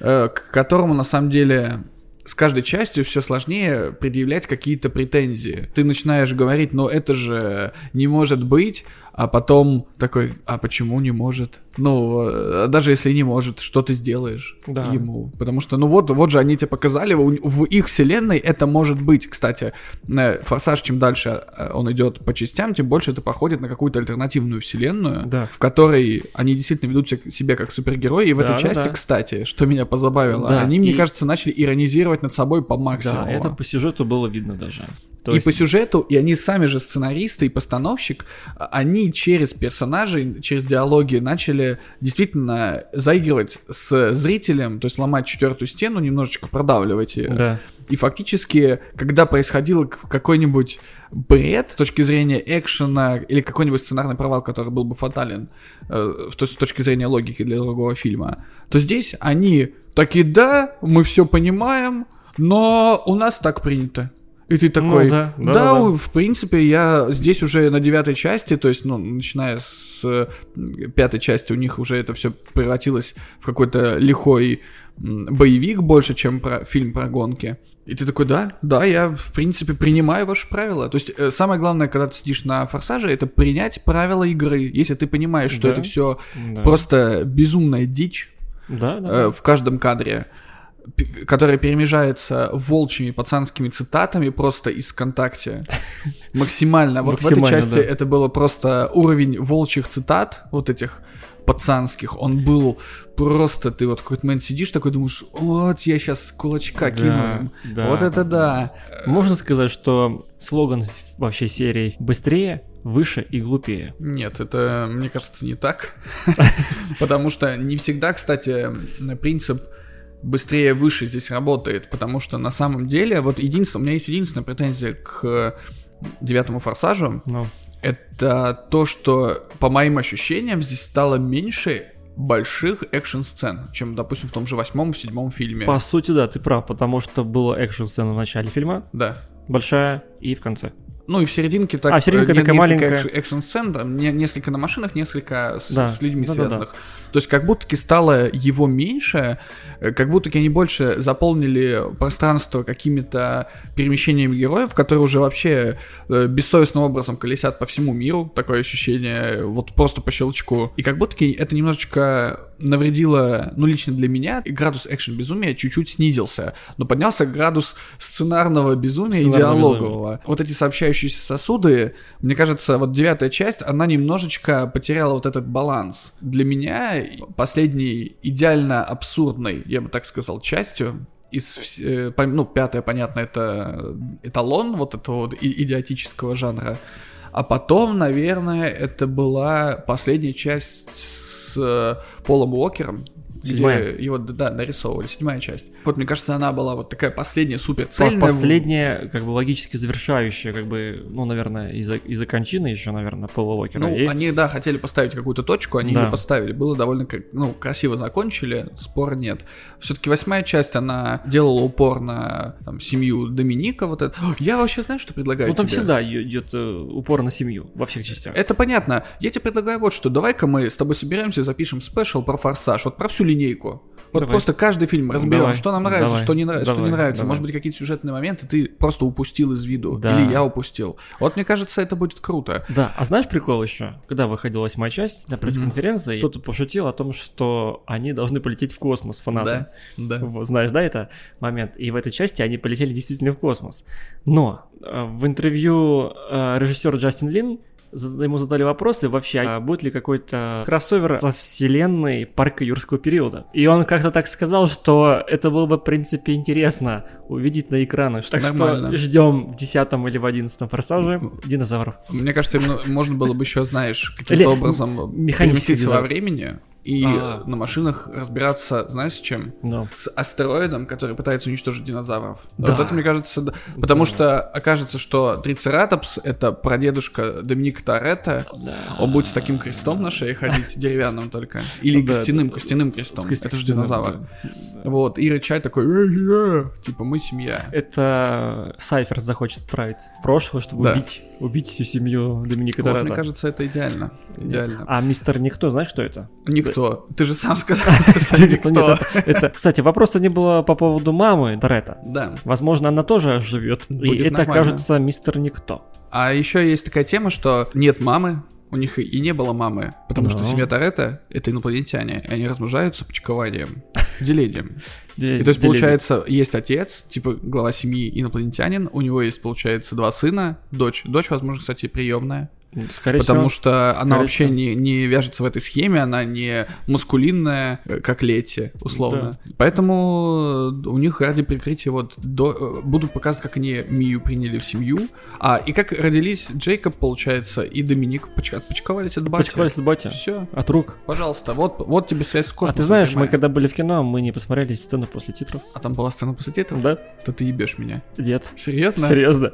э, к которому на самом деле с каждой частью все сложнее предъявлять какие-то претензии. Ты начинаешь говорить, но это же не может быть, а потом такой, а почему не может? Ну, э, даже если не может, что ты сделаешь Да. ему? Потому что, ну вот, вот же они тебе показали, в, их вселенной это может быть. Кстати, э, Форсаж, чем дальше э, он идет по частям, тем больше это походит на какую-то альтернативную вселенную, Да. в которой они действительно ведут себя- как супергерои. И в Да, этой да, части, да. кстати, что меня позабавило, Да, они, мне и- кажется, начали иронизировать над собой по Да, максимуму. это по сюжету было видно даже. То и есть- по сюжету, и они сами же сценаристы и постановщик, а- они через персонажей, через диалоги начали действительно заигрывать с зрителем, то есть ломать четвертую стену, немножечко продавливать ее. Да. И фактически, когда происходил какой-нибудь бред с точки зрения экшена или какой-нибудь сценарный провал, который был бы фатален э, то с точки зрения логики для другого фильма, то здесь они такие, да, мы все понимаем, но у нас так принято. И ты такой, Ну да, да, да, да, в принципе, я здесь уже на девятой части, то есть, ну, начиная с э, пятой части, у них уже это все превратилось в какой-то лихой боевик больше, чем про фильм про гонки. И ты такой, да, да, я, в принципе, принимаю ваши правила. То есть, э, самое главное, когда ты сидишь на форсаже, это принять правила игры. Если ты понимаешь, что Да. это все Да. просто безумная дичь Да, да. э, в каждом кадре, которая перемежается волчьими пацанскими цитатами просто из ВКонтакте. Максимально. Вот в этой части это было просто уровень волчьих цитат, вот этих пацанских, он был просто, ты вот в какой-то момент сидишь такой, думаешь, вот я сейчас кулачка Да, кину да. Вот это да. Можно сказать, что слоган вообще серии «Быстрее, выше и глупее». Нет, это, мне кажется, не так. Потому что не всегда, кстати, принцип быстрее выше здесь работает, потому что на самом деле, вот единственное, у меня есть единственная претензия к девятому форсажу, Ну, это то, что, по моим ощущениям, здесь стало меньше больших экшн-сцен, чем, допустим, в том же восьмом, седьмом фильме. по сути, да, ты прав, потому что была экшн-сцена в начале фильма, Да. большая, и в конце. Ну и в серединке так А, в серединке э, такая несколько маленькая. экш- экшн-сцен, там, не- несколько на машинах, несколько с, Да. с людьми Да-да-да. связанных. То есть как будто стало его меньше, э, как будто они больше заполнили пространство какими-то перемещениями героев, которые уже вообще э, бессовестным образом колесят по всему миру, такое ощущение, вот просто по щелчку. И как будто это немножечко навредило, ну лично для меня, и градус экшен-безумия чуть-чуть снизился, но поднялся градус сценарного безумия и Сценарного диалогового. Вот эти сообщающиеся сосуды, мне кажется, вот девятая часть, она немножечко потеряла вот этот баланс. Для меня последней идеально абсурдной, я бы так сказал, частью из, э, ну, пятая, понятно, это эталон вот этого вот и- идиотического жанра. А потом, наверное, это была последняя часть с Полом Уокером, Седьмая. где его, да, нарисовывали, седьмая часть. Вот, мне кажется, она была вот такая последняя супер цельная. Последняя, как бы логически завершающая, как бы, ну, наверное, из-за из кончины еще, наверное, Пола Уокера. Ну, И- они, да, хотели поставить какую-то точку, они Да. ее поставили. Было довольно, ну, красиво закончили, спора нет. Все-таки восьмая часть, она делала упор на там, семью Доминика, вот это. Я вообще знаю, что предлагаю Ну, там тебе? всегда идет э, упор на семью во всех частях. Это понятно. Я тебе предлагаю вот что. Давай-ка мы с тобой соберемся и запишем спешл про форсаж. Вот про всю линейку. Вот Давай. просто каждый фильм разберем, Давай. что нам нравится, Давай. что не нравится, что не Давай. нравится. Давай. Может быть, какие-то сюжетные моменты ты просто упустил из виду. Да. Или я упустил. Вот мне кажется, это будет круто. Да, а знаешь прикол еще? Когда выходила восьмая часть на пресс-конференции, кто-то пошутил о том, что они должны полететь в космос, фанаты. Да. Да. Вот, Знаешь, да, это момент? И в этой части они полетели действительно в космос. Но э, в интервью э, режиссер Джастин Лин ему задали вопросы вообще, а будет ли какой-то кроссовер со вселенной парка юрского периода. И он как-то так сказал, что это было бы, в принципе, интересно увидеть на экранах. Так Нормально. что ждем в 10 или в 11 форсаже динозавров. Мне кажется, можно было бы еще, знаешь, каким-то образом переместиться во времени и А. на машинах разбираться, знаешь, с чем? Да. С астероидом, который пытается уничтожить динозавров. Да. Вот это, мне кажется, да. потому Да. что окажется, что Трицератопс — это прадедушка Доминика Торетто, Он будет с таким крестом на шее ходить, деревянным только. Или Да, костяным, да, да. костяным крестом. С Это же динозавр. Вот, и рычать такой, «Э, э», типа, мы семья. Это Сайфер захочет отправить в прошлое, чтобы Да. убить, убить всю семью Доминика Вот, Торетто. мне кажется, это идеально. Идеально. А мистер Никто, знаешь, что это? Никто. Ты же сам сказал, что Никто, это, Кстати, вопроса не было по поводу мамы Торетто. Да. Возможно, она тоже живет. И это, кажется, мистер Никто. А еще есть такая тема, что нет мамы, у них и- не было мамы, потому что Да. семья Торетто — это инопланетяне, и они размножаются почкованием, делением. И то есть, получается, есть отец, типа глава семьи инопланетянин, у него есть, получается, два сына, дочь. Дочь, возможно, кстати, приемная. Скорее Потому всего, что она скорее вообще всего. не, не вяжется в этой схеме, она не маскулинная, э, как Летти, условно. Поэтому э, у них ради прикрытия вот до- э, будут показывать, как они Мию приняли в семью. А, и как родились Джейкоб, получается, и Доминик поч- отпочковались от бати. Почковались от батя. Все, От рук. пожалуйста, вот, вот тебе связь с А космосом. ты знаешь, мы прямая. когда были в кино, мы не посмотрели сцену после титров. А там была сцена после титров? Да? То ты ебешь меня. Нет. Серьезно? Серьезно.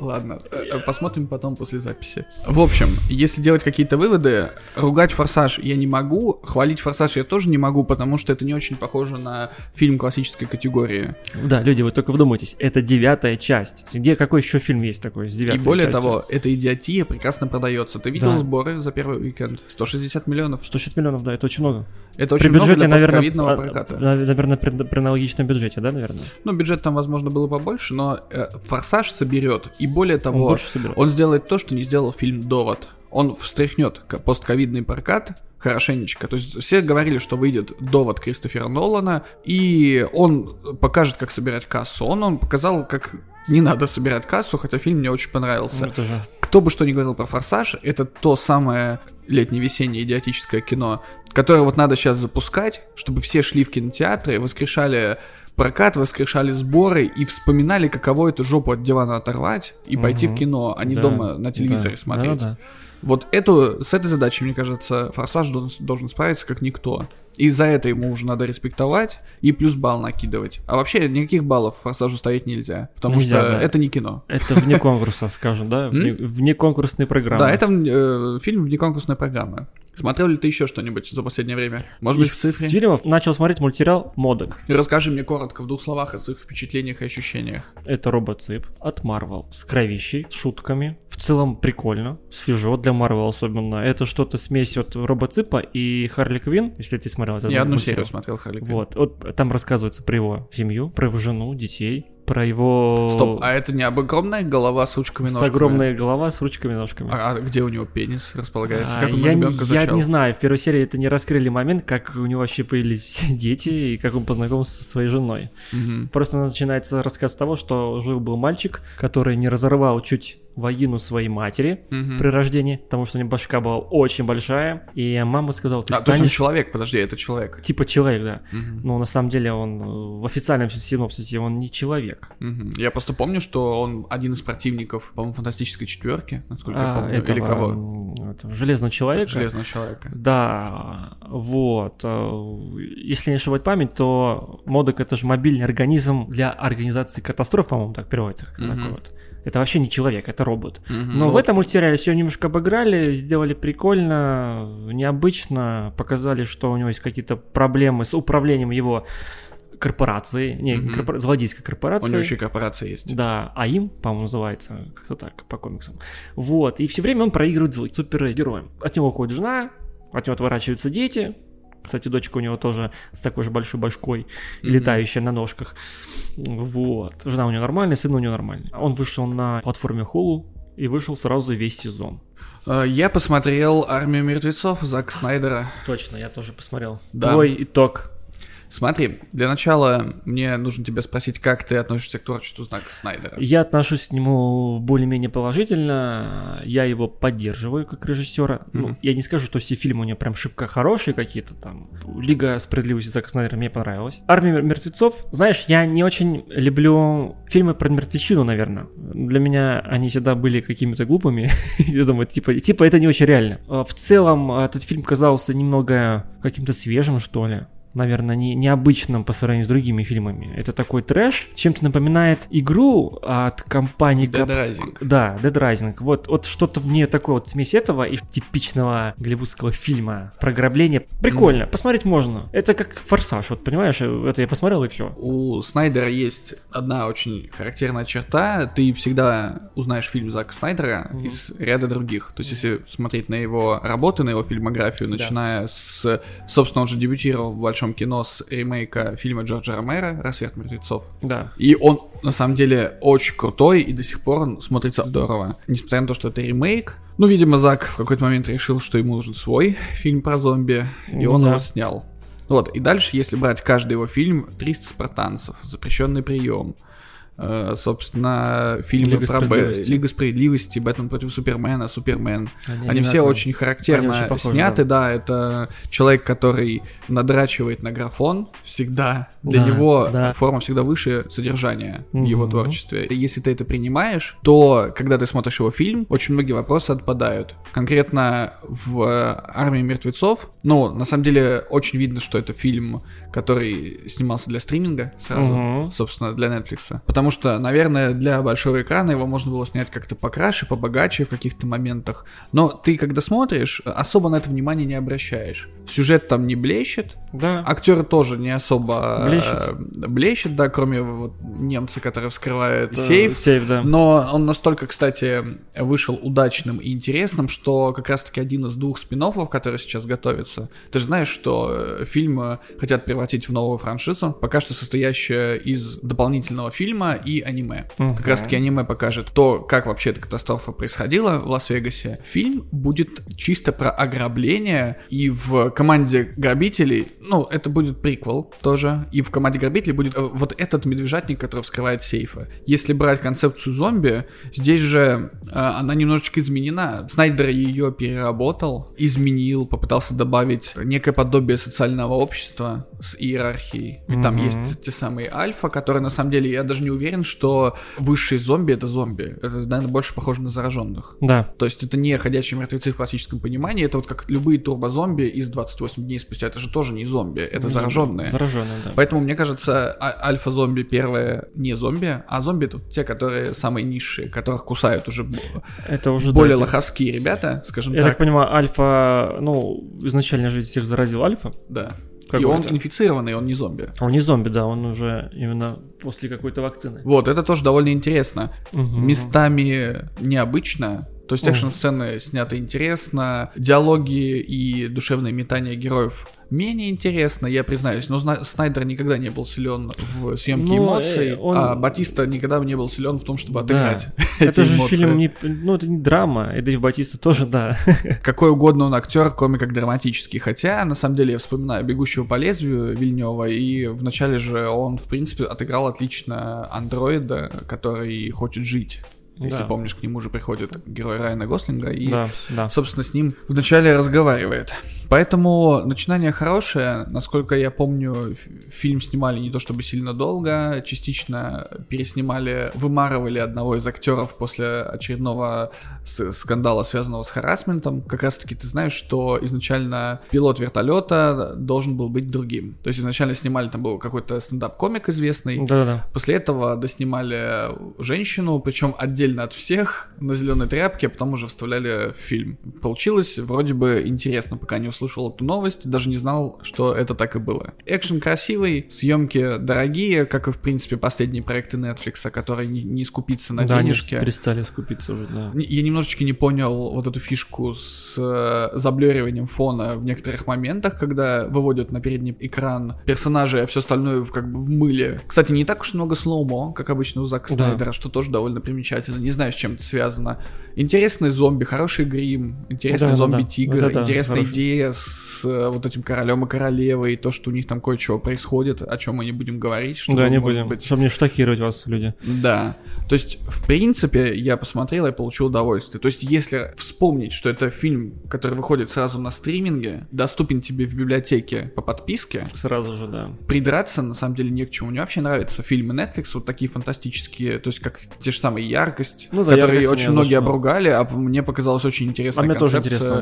Ладно, посмотрим потом после записи. В общем, если делать какие-то выводы, ругать «Форсаж» я не могу, хвалить «Форсаж» я тоже не могу, потому что это не очень похоже на фильм классической категории. Да, люди, вы только вдумайтесь, это девятая часть. Где какой еще фильм есть такой с И девятой более частью? того, эта идиотия прекрасно продается. Ты видел Да. сборы за первый уикенд? 160 миллионов. 160 миллионов, да, это очень много. Это очень при бюджете, много для наверное, постковидного а, проката. на- наверное, при, при аналогичном бюджете, да, наверное? Ну, бюджет там, возможно, было побольше, но э, «Форсаж» соберет. И более Он того, соберет. Он сделает то, что не сделал фильм «Довод». Он встряхнет постковидный прокат хорошенечко. То есть все говорили, что выйдет «Довод» Кристофера Нолана, и он покажет, как собирать кассу. Он, он показал, как не надо собирать кассу, хотя фильм мне очень понравился. Ну, это же- Кто бы что ни говорил про «Форсаж», это то самое летне-весеннее идиотическое кино, которое вот надо сейчас запускать, чтобы все шли в кинотеатры, воскрешали прокат, воскрешали сборы и вспоминали, каково это жопу от дивана оторвать и пойти в кино, а не Да, дома на телевизоре да, смотреть. да, да. Вот эту, с этой задачей, мне кажется, Форсаж должен, должен справиться как никто. И за это ему уже надо респектовать и плюс балл накидывать. А вообще никаких баллов Форсажу ставить нельзя, потому Нельзя, что да. это не кино. Это вне конкурса, скажем, да? Вне, вне конкурсной программы. Да, это э, фильм вне конкурсной программы. Смотрел ли ты еще что-нибудь за последнее время? Может быть, Из в цифре? фильмов начал смотреть мультсериал «Модок». Расскажи мне коротко, в двух словах, о своих впечатлениях и ощущениях. Это робоцип от Marvel с кровищей, с шутками. В целом прикольно, свежо для Marvel особенно. Это что-то смесь от робоципа и Харли Квин, если ты смотрел Я одну мультсериал. серию смотрел, Харли Квинн. Вот, вот там рассказывается про его семью, про его жену, детей, про его... Стоп, а это не огромная голова с ручками С огромной голова с ручками-ножками. А, а где у него пенис располагается? А, Как он я, не- я не знаю, в первой серии это не раскрыли момент, как у него вообще появились дети и как он познакомился со своей женой. Мгм. Просто начинается рассказ с того, что жил-был мальчик, который не разорвал чуть вагину своей матери Мгм. при рождении, потому что у него башка была очень большая, и мама сказала, ты А, то есть он станешь человек, подожди, это человек. типа человек, да. Мгм. Но на самом деле он э, в официальном синопсисе он не человек. Мгм. Я просто помню, что он один из противников, по-моему, фантастической четверки, насколько я А, помню, этого, или кого. этого Железного человека. Железного человека. Да, вот. Э, Если не ошибать память, то модек это же мобильный организм для организации катастроф, по-моему, так переводится. как Мгм. такой вот. Это вообще не человек, это робот. Мгм. Но в Вот. этом мультсериале все немножко обыграли, сделали прикольно, необычно, показали, что у него есть какие-то проблемы с управлением его корпорацией, не, Мгм. корпора- злодейской У корпорацией. него еще и корпорация есть. Да, а им, по-моему, называется, как-то так, по комиксам. Вот, и все время он проигрывает злым супергероем. От него уходит жена, от него отворачиваются дети. Кстати, дочка у него тоже с такой же большой башкой, Мгм. летающая на ножках. Вот. Жена у него нормальная, сын у него нормальный. Он вышел на платформе Hulu и вышел сразу весь сезон. Э, Я посмотрел «Армию мертвецов» Зака Снайдера. Точно, я тоже посмотрел. Да. Твой итог. Смотри, для начала мне нужно тебя спросить, как ты относишься к творчеству Зака Снайдера. Я отношусь к нему более-менее положительно. Я его поддерживаю как режиссера. Ну, Мгм. я не скажу, что все фильмы у него прям шибко хорошие какие-то там. Лига справедливости Зака Снайдера мне понравилась. Армия мертвецов. Знаешь, я не очень люблю фильмы про мертвечину, наверное. Для меня они всегда были какими-то глупыми. Я думаю, типа, типа это не очень реально. А В целом, этот фильм казался немного каким-то свежим, что ли наверное, не, необычным по сравнению с другими фильмами. Это такой трэш, чем-то напоминает игру от компании... Dead Gap- Rising. Да, Dead Rising. Вот, вот что-то в ней такое вот смесь этого и типичного голливудского фильма про ограбление. Прикольно, посмотреть можно. Это как форсаж, вот понимаешь, это я посмотрел и все. У Снайдера есть одна очень характерная черта. Ты всегда узнаешь фильм Зака Снайдера Мгм. из ряда других. То есть, если смотреть на его работы, на его фильмографию, Да. начиная с... Собственно, он же дебютировал в большом кино с ремейка фильма Джорджа Ромера «Рассвет мертвецов». Да. И он, на самом деле, очень крутой, и до сих пор он смотрится здорово. Несмотря на то, что это ремейк. Ну, видимо, Зак в какой-то момент решил, что ему нужен свой фильм про зомби, и он да. его снял. Вот, и дальше, если брать каждый его фильм, 300 спартанцев, запрещенный прием, собственно, фильмы Лига про Б- справедливости. Лига справедливости, Бэтмен против Супермена, Супермен. Они все одинаковые. очень характерно Они очень похожи, сняты, да. Это человек, который надрачивает на графон всегда. Для Да, него да. форма всегда выше содержания в Мгм. его творчестве. И если ты это принимаешь, то, когда ты смотришь его фильм, очень многие вопросы отпадают. Конкретно в «Армии мертвецов», ну, на самом деле, очень видно, что это фильм, который снимался для стриминга сразу, Мгм. собственно, для Netflix. Потому что, наверное, для большого экрана его можно было снять как-то покраше, побогаче в каких-то моментах. Но ты, когда смотришь, особо на это внимание не обращаешь. Сюжет там не блещет, Да. актеры тоже не особо Блещет. э, блещет, да, кроме вот немца, который вскрывает Э, сейф. Сейф, да. Но он настолько, кстати, вышел удачным и интересным, что как раз-таки один из двух спин который сейчас готовится. Ты же знаешь, что э, фильм э, хотят превратить в новую франшизу, пока что состоящая из дополнительного фильма и аниме. Мгм. Как раз-таки аниме покажет то, как вообще эта катастрофа происходила в Лас-Вегасе. Фильм будет чисто про ограбление, и в команде грабителей, ну, это будет приквел тоже, и в команде грабителей будет э, вот этот медвежатник, который вскрывает сейфы. Если брать концепцию зомби, здесь же э, она немножечко изменена. Снайдер ее переработал, изменил, попытался добавить некое подобие социального общества с иерархией. И там Мгм. есть те самые альфа, которые на самом деле, я даже не уверен, что высшие зомби это зомби. Это, наверное, больше похоже на зараженных. Да. То есть это не ходячие мертвецы в классическом понимании, это вот как любые турбозомби из 28 дней спустя, это же тоже не зомби, это зараженные. Зараженные, да. Поэтому, мне кажется, а- альфа-зомби первые не зомби, а зомби тут те, которые самые низшие, которых кусают уже Это уже более да, лоховские ребята, скажем Я так так. понимаю, Альфа, ну, изначально же всех заразил Альфа. Да. И Какой он это? инфицированный, он не зомби. А Он не зомби, да, он уже именно после какой-то вакцины. Вот, это тоже довольно интересно. Мгм. местами необычно. То есть экшн-сцены сняты интересно, диалоги и душевное метание героев менее интересно, я признаюсь. Но Снайдер никогда не был силен в съемке Ну, эмоций, э, он- а Батиста никогда не был силен в том, чтобы отыграть эти Это же эмоции. фильм не, ну это не драма, и Дэйв Батиста тоже, да. Какой угодно он актер, кроме как драматический. Хотя, на самом деле, я вспоминаю «Бегущего по лезвию» Вильнева, и вначале же он, в принципе, отыграл отлично андроида, который хочет жить. Если Да. помнишь, к нему же приходит герой Райана Гослинга и Да, да. собственно, с ним вначале разговаривает. Поэтому начинание хорошее. Насколько я помню, фильм снимали не то чтобы сильно долго, частично переснимали, вымарывали одного из актеров после очередного скандала, связанного с харасментом. Как раз таки ты знаешь, что изначально пилот вертолета должен был быть другим. То есть изначально снимали, там был какой-то стендап-комик известный, Да-да-да. После этого доснимали женщину, причем отдельно от всех, на зеленой тряпке, а потом уже вставляли в фильм. Получилось вроде бы интересно, пока не услышал эту новость, даже не знал, что это так и было. Экшен красивый, съемки дорогие, как и в принципе последние проекты Netflix, которые не, не скупиться на да, они денежки. перестали скупиться уже, да. Я немножечко не понял вот эту фишку с э, заблюриванием фона в некоторых моментах, когда выводят на передний экран персонажей, а все остальное в, как бы в мыле. Кстати, не так уж много слоумо, как обычно у Зака Да. Снайдера, что тоже довольно примечательно. Не знаю, с чем это связано. Интересный зомби, хороший грим, интересный Да-да-да. зомби-тигр, Вот это интересная хороший. идея с э, вот этим королем и королевой, то, что у них там кое-чего происходит, о чем мы не будем говорить, что да, не будем. быть Чтобы не штокировать вас, люди. да. То есть, в принципе, я посмотрел и получил удовольствие. То есть, если вспомнить, что это фильм, который выходит сразу на стриминге, доступен тебе в библиотеке по подписке, Сразу же, да. придраться на самом деле не к чему. Мне вообще нравятся фильмы Netflix, вот такие фантастические, то есть как те же самые яркость, Ну да, которые «Яркость» очень мне многие зашло. обругали, а мне показалась очень А интересная мне тоже концепция. интересно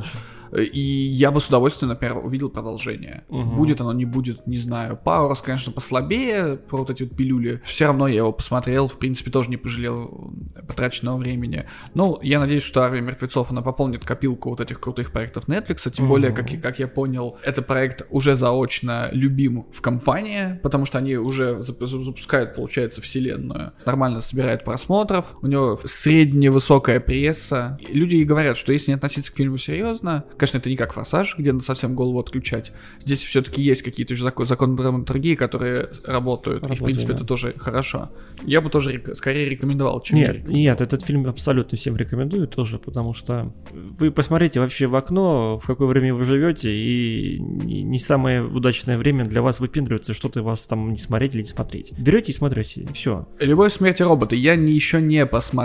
очень. И я бы с удовольствием, например, увидел продолжение. Мгм. Будет оно, не будет, не знаю. Пауэрс, конечно, послабее, про вот эти вот пилюли. Все равно я его посмотрел, в принципе, тоже не пожалел потраченного времени. Ну, я надеюсь, что «Армия мертвецов», она пополнит копилку вот этих крутых проектов Netflix, тем более, Мгм. как, я- как я понял, это проект уже заочно любим в компании, потому что они уже зап- запускают, получается, вселенную. Нормально собирает просмотров, у него средневысокая пресса. И люди и говорят, что если не относиться к фильму серьезно, конечно, это не как «Форсаж», где надо совсем голову отключать. Здесь все-таки есть какие-то уже закон, законы драматургии, которые работают. и, в Работают, принципе, да. это тоже хорошо. Я бы тоже рек- скорее рекомендовал, чем не Нет, рекомендовал. нет, этот фильм абсолютно всем рекомендую тоже, потому что вы посмотрите вообще в окно, в какое время вы живете, и не самое удачное время для вас выпендриваться, что-то вас там не смотреть или не смотреть. Берете и смотрите, все. Любовь смерти робота я не, еще не посмотрел,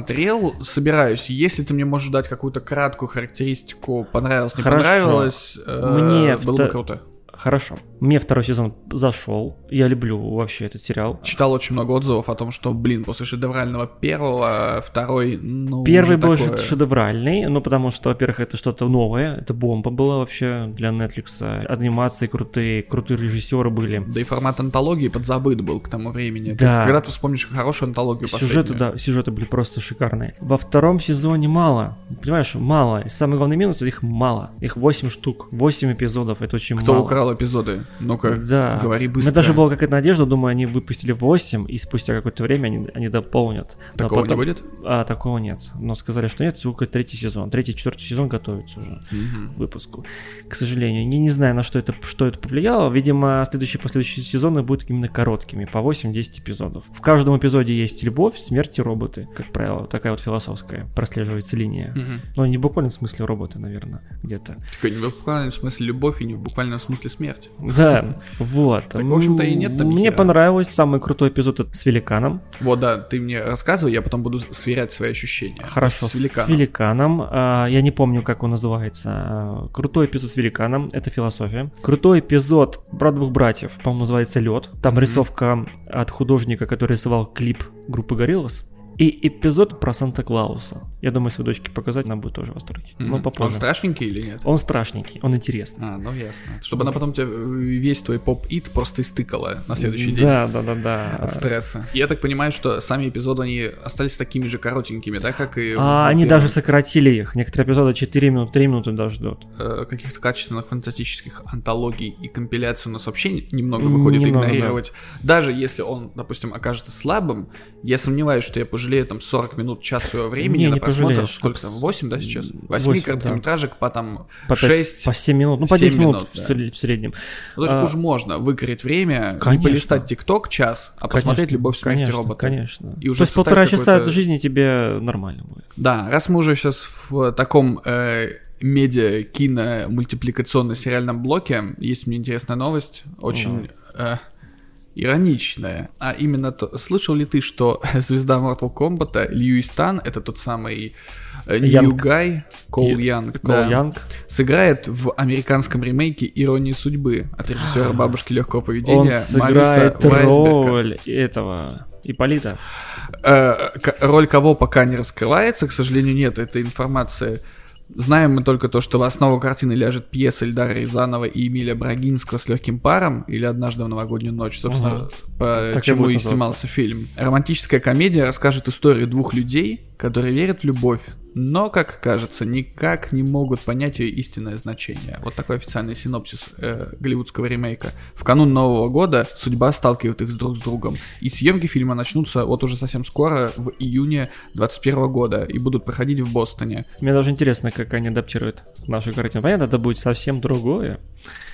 собираюсь. Если ты мне можешь дать какую-то краткую характеристику, понравилось, не Хорошо. понравилось, э, Мне было бы круто. Хорошо. Мне второй сезон зашел. Я люблю вообще этот сериал. Читал очень много отзывов о том, что, блин, после шедеврального первого, второй, ну, Первый был такое. ше- шедевральный, ну потому что, во-первых, это что-то новое, это бомба была вообще для Netflix, анимации крутые, крутые режиссеры были. Да и формат антологии подзабыт был к тому времени. Ты Да. когда ты вспомнишь хорошую антологию Сюжеты, да, сюжеты были просто шикарные. Во втором сезоне мало. Понимаешь, мало. И самый главный минус их мало. Их 8 штук. 8 эпизодов. Это очень Кто мало. украл эпизоды? Ну-ка, Да. говори У быстро. меня даже была какая-то надежда, думаю, они выпустили 8, и спустя какое-то время они, они дополнят. Но Такого потом- не будет? А, такого нет. Но сказали, что нет, только третий сезон. Третий, четвертый сезон готовится уже Мгм. к выпуску. К сожалению. Не, не знаю, на что это, что это повлияло. Видимо, следующие последующие сезоны будут именно короткими, по 8-10 эпизодов. В каждом эпизоде есть любовь, смерть и роботы. Как правило, такая вот философская прослеживается линия. Мгм. Ну, не в буквальном смысле роботы, наверное, где-то. Такой не в буквальном смысле любовь и не в буквальном смысле смерть. Да, вот. Так, в общем-то, и нет там Мне понравилось самый крутой эпизод с великаном. Вот, да, ты мне рассказывай, я потом буду сверять свои ощущения. Хорошо, С великаном. с великаном. А, я не помню, как он называется. А, Крутой эпизод с великаном. Это философия. Крутой эпизод про двух братьев. По-моему, называется Лед. Там рисовка от художника, который рисовал клип группы Гориллас. И эпизод про Санта-Клауса. Я думаю, своей дочке показать, она будет тоже в восторге. Мгм. Но Он попозже. страшненький или нет? Он страшненький, он интересный. А, ну ясно. Чтобы она потом тебя э, весь твой поп-ит просто истыкала на следующий день. Да, да, да, да. От стресса. Я так понимаю, что сами эпизоды, они остались такими же коротенькими, да, как и... А, они даже сократили их. Некоторые эпизоды 4 минуты, 3 минуты даже ждут. Э, каких-то качественных фантастических антологий и компиляций у нас вообще немного выходит Немного, игнорировать. Даже если он, допустим, окажется слабым, я сомневаюсь, что я пожалею там 40 минут, час своего времени Не, на не пожалеешь. Сколько там? 8, да, сейчас? 8 Восемь, короткометражек по там По, пять- 6. по 7 минут, ну по 7 10 минут, минут, в, да. в среднем. Ну, то есть а, уж можно выкорить время, не Конечно. полистать ТикТок час, а посмотреть Конечно, «Любовь, смерти робота». Конечно. И уже То есть полтора часа жизни тебе нормально будет. Да, раз мы уже сейчас в таком э, медиа кино мультипликационно сериальном блоке, есть мне интересная новость, очень э, ироничное. А именно то, слышал ли ты, что звезда Mortal Kombat Льюис Тан, это тот самый э, Нью. Гай, Кол Янг, сыграет в американском ремейке «Иронии судьбы» от режиссера «Бабушки легкого Он поведения» сыграет Мариуса Вайсберга. роль этого Иполита. Э, роль кого пока не раскрывается, к сожалению, нет этой информации. Знаем мы только то, что в основу картины ляжет пьеса Эльдара Рязанова и Эмиля Брагинского с легким паром, или однажды в новогоднюю ночь, собственно, Мгм. по Так и чему и снимался фильм. Романтическая комедия расскажет историю двух людей, которые верят в любовь, но, как кажется, никак не могут понять ее истинное значение. Вот такой официальный синопсис э, голливудского ремейка. В канун Нового года судьба сталкивает их друг с другом. И съемки фильма начнутся вот уже совсем скоро, в июне 2021 года, и будут проходить в Бостоне. Мне даже интересно, как они адаптируют нашу картину. Понятно, это будет совсем другое.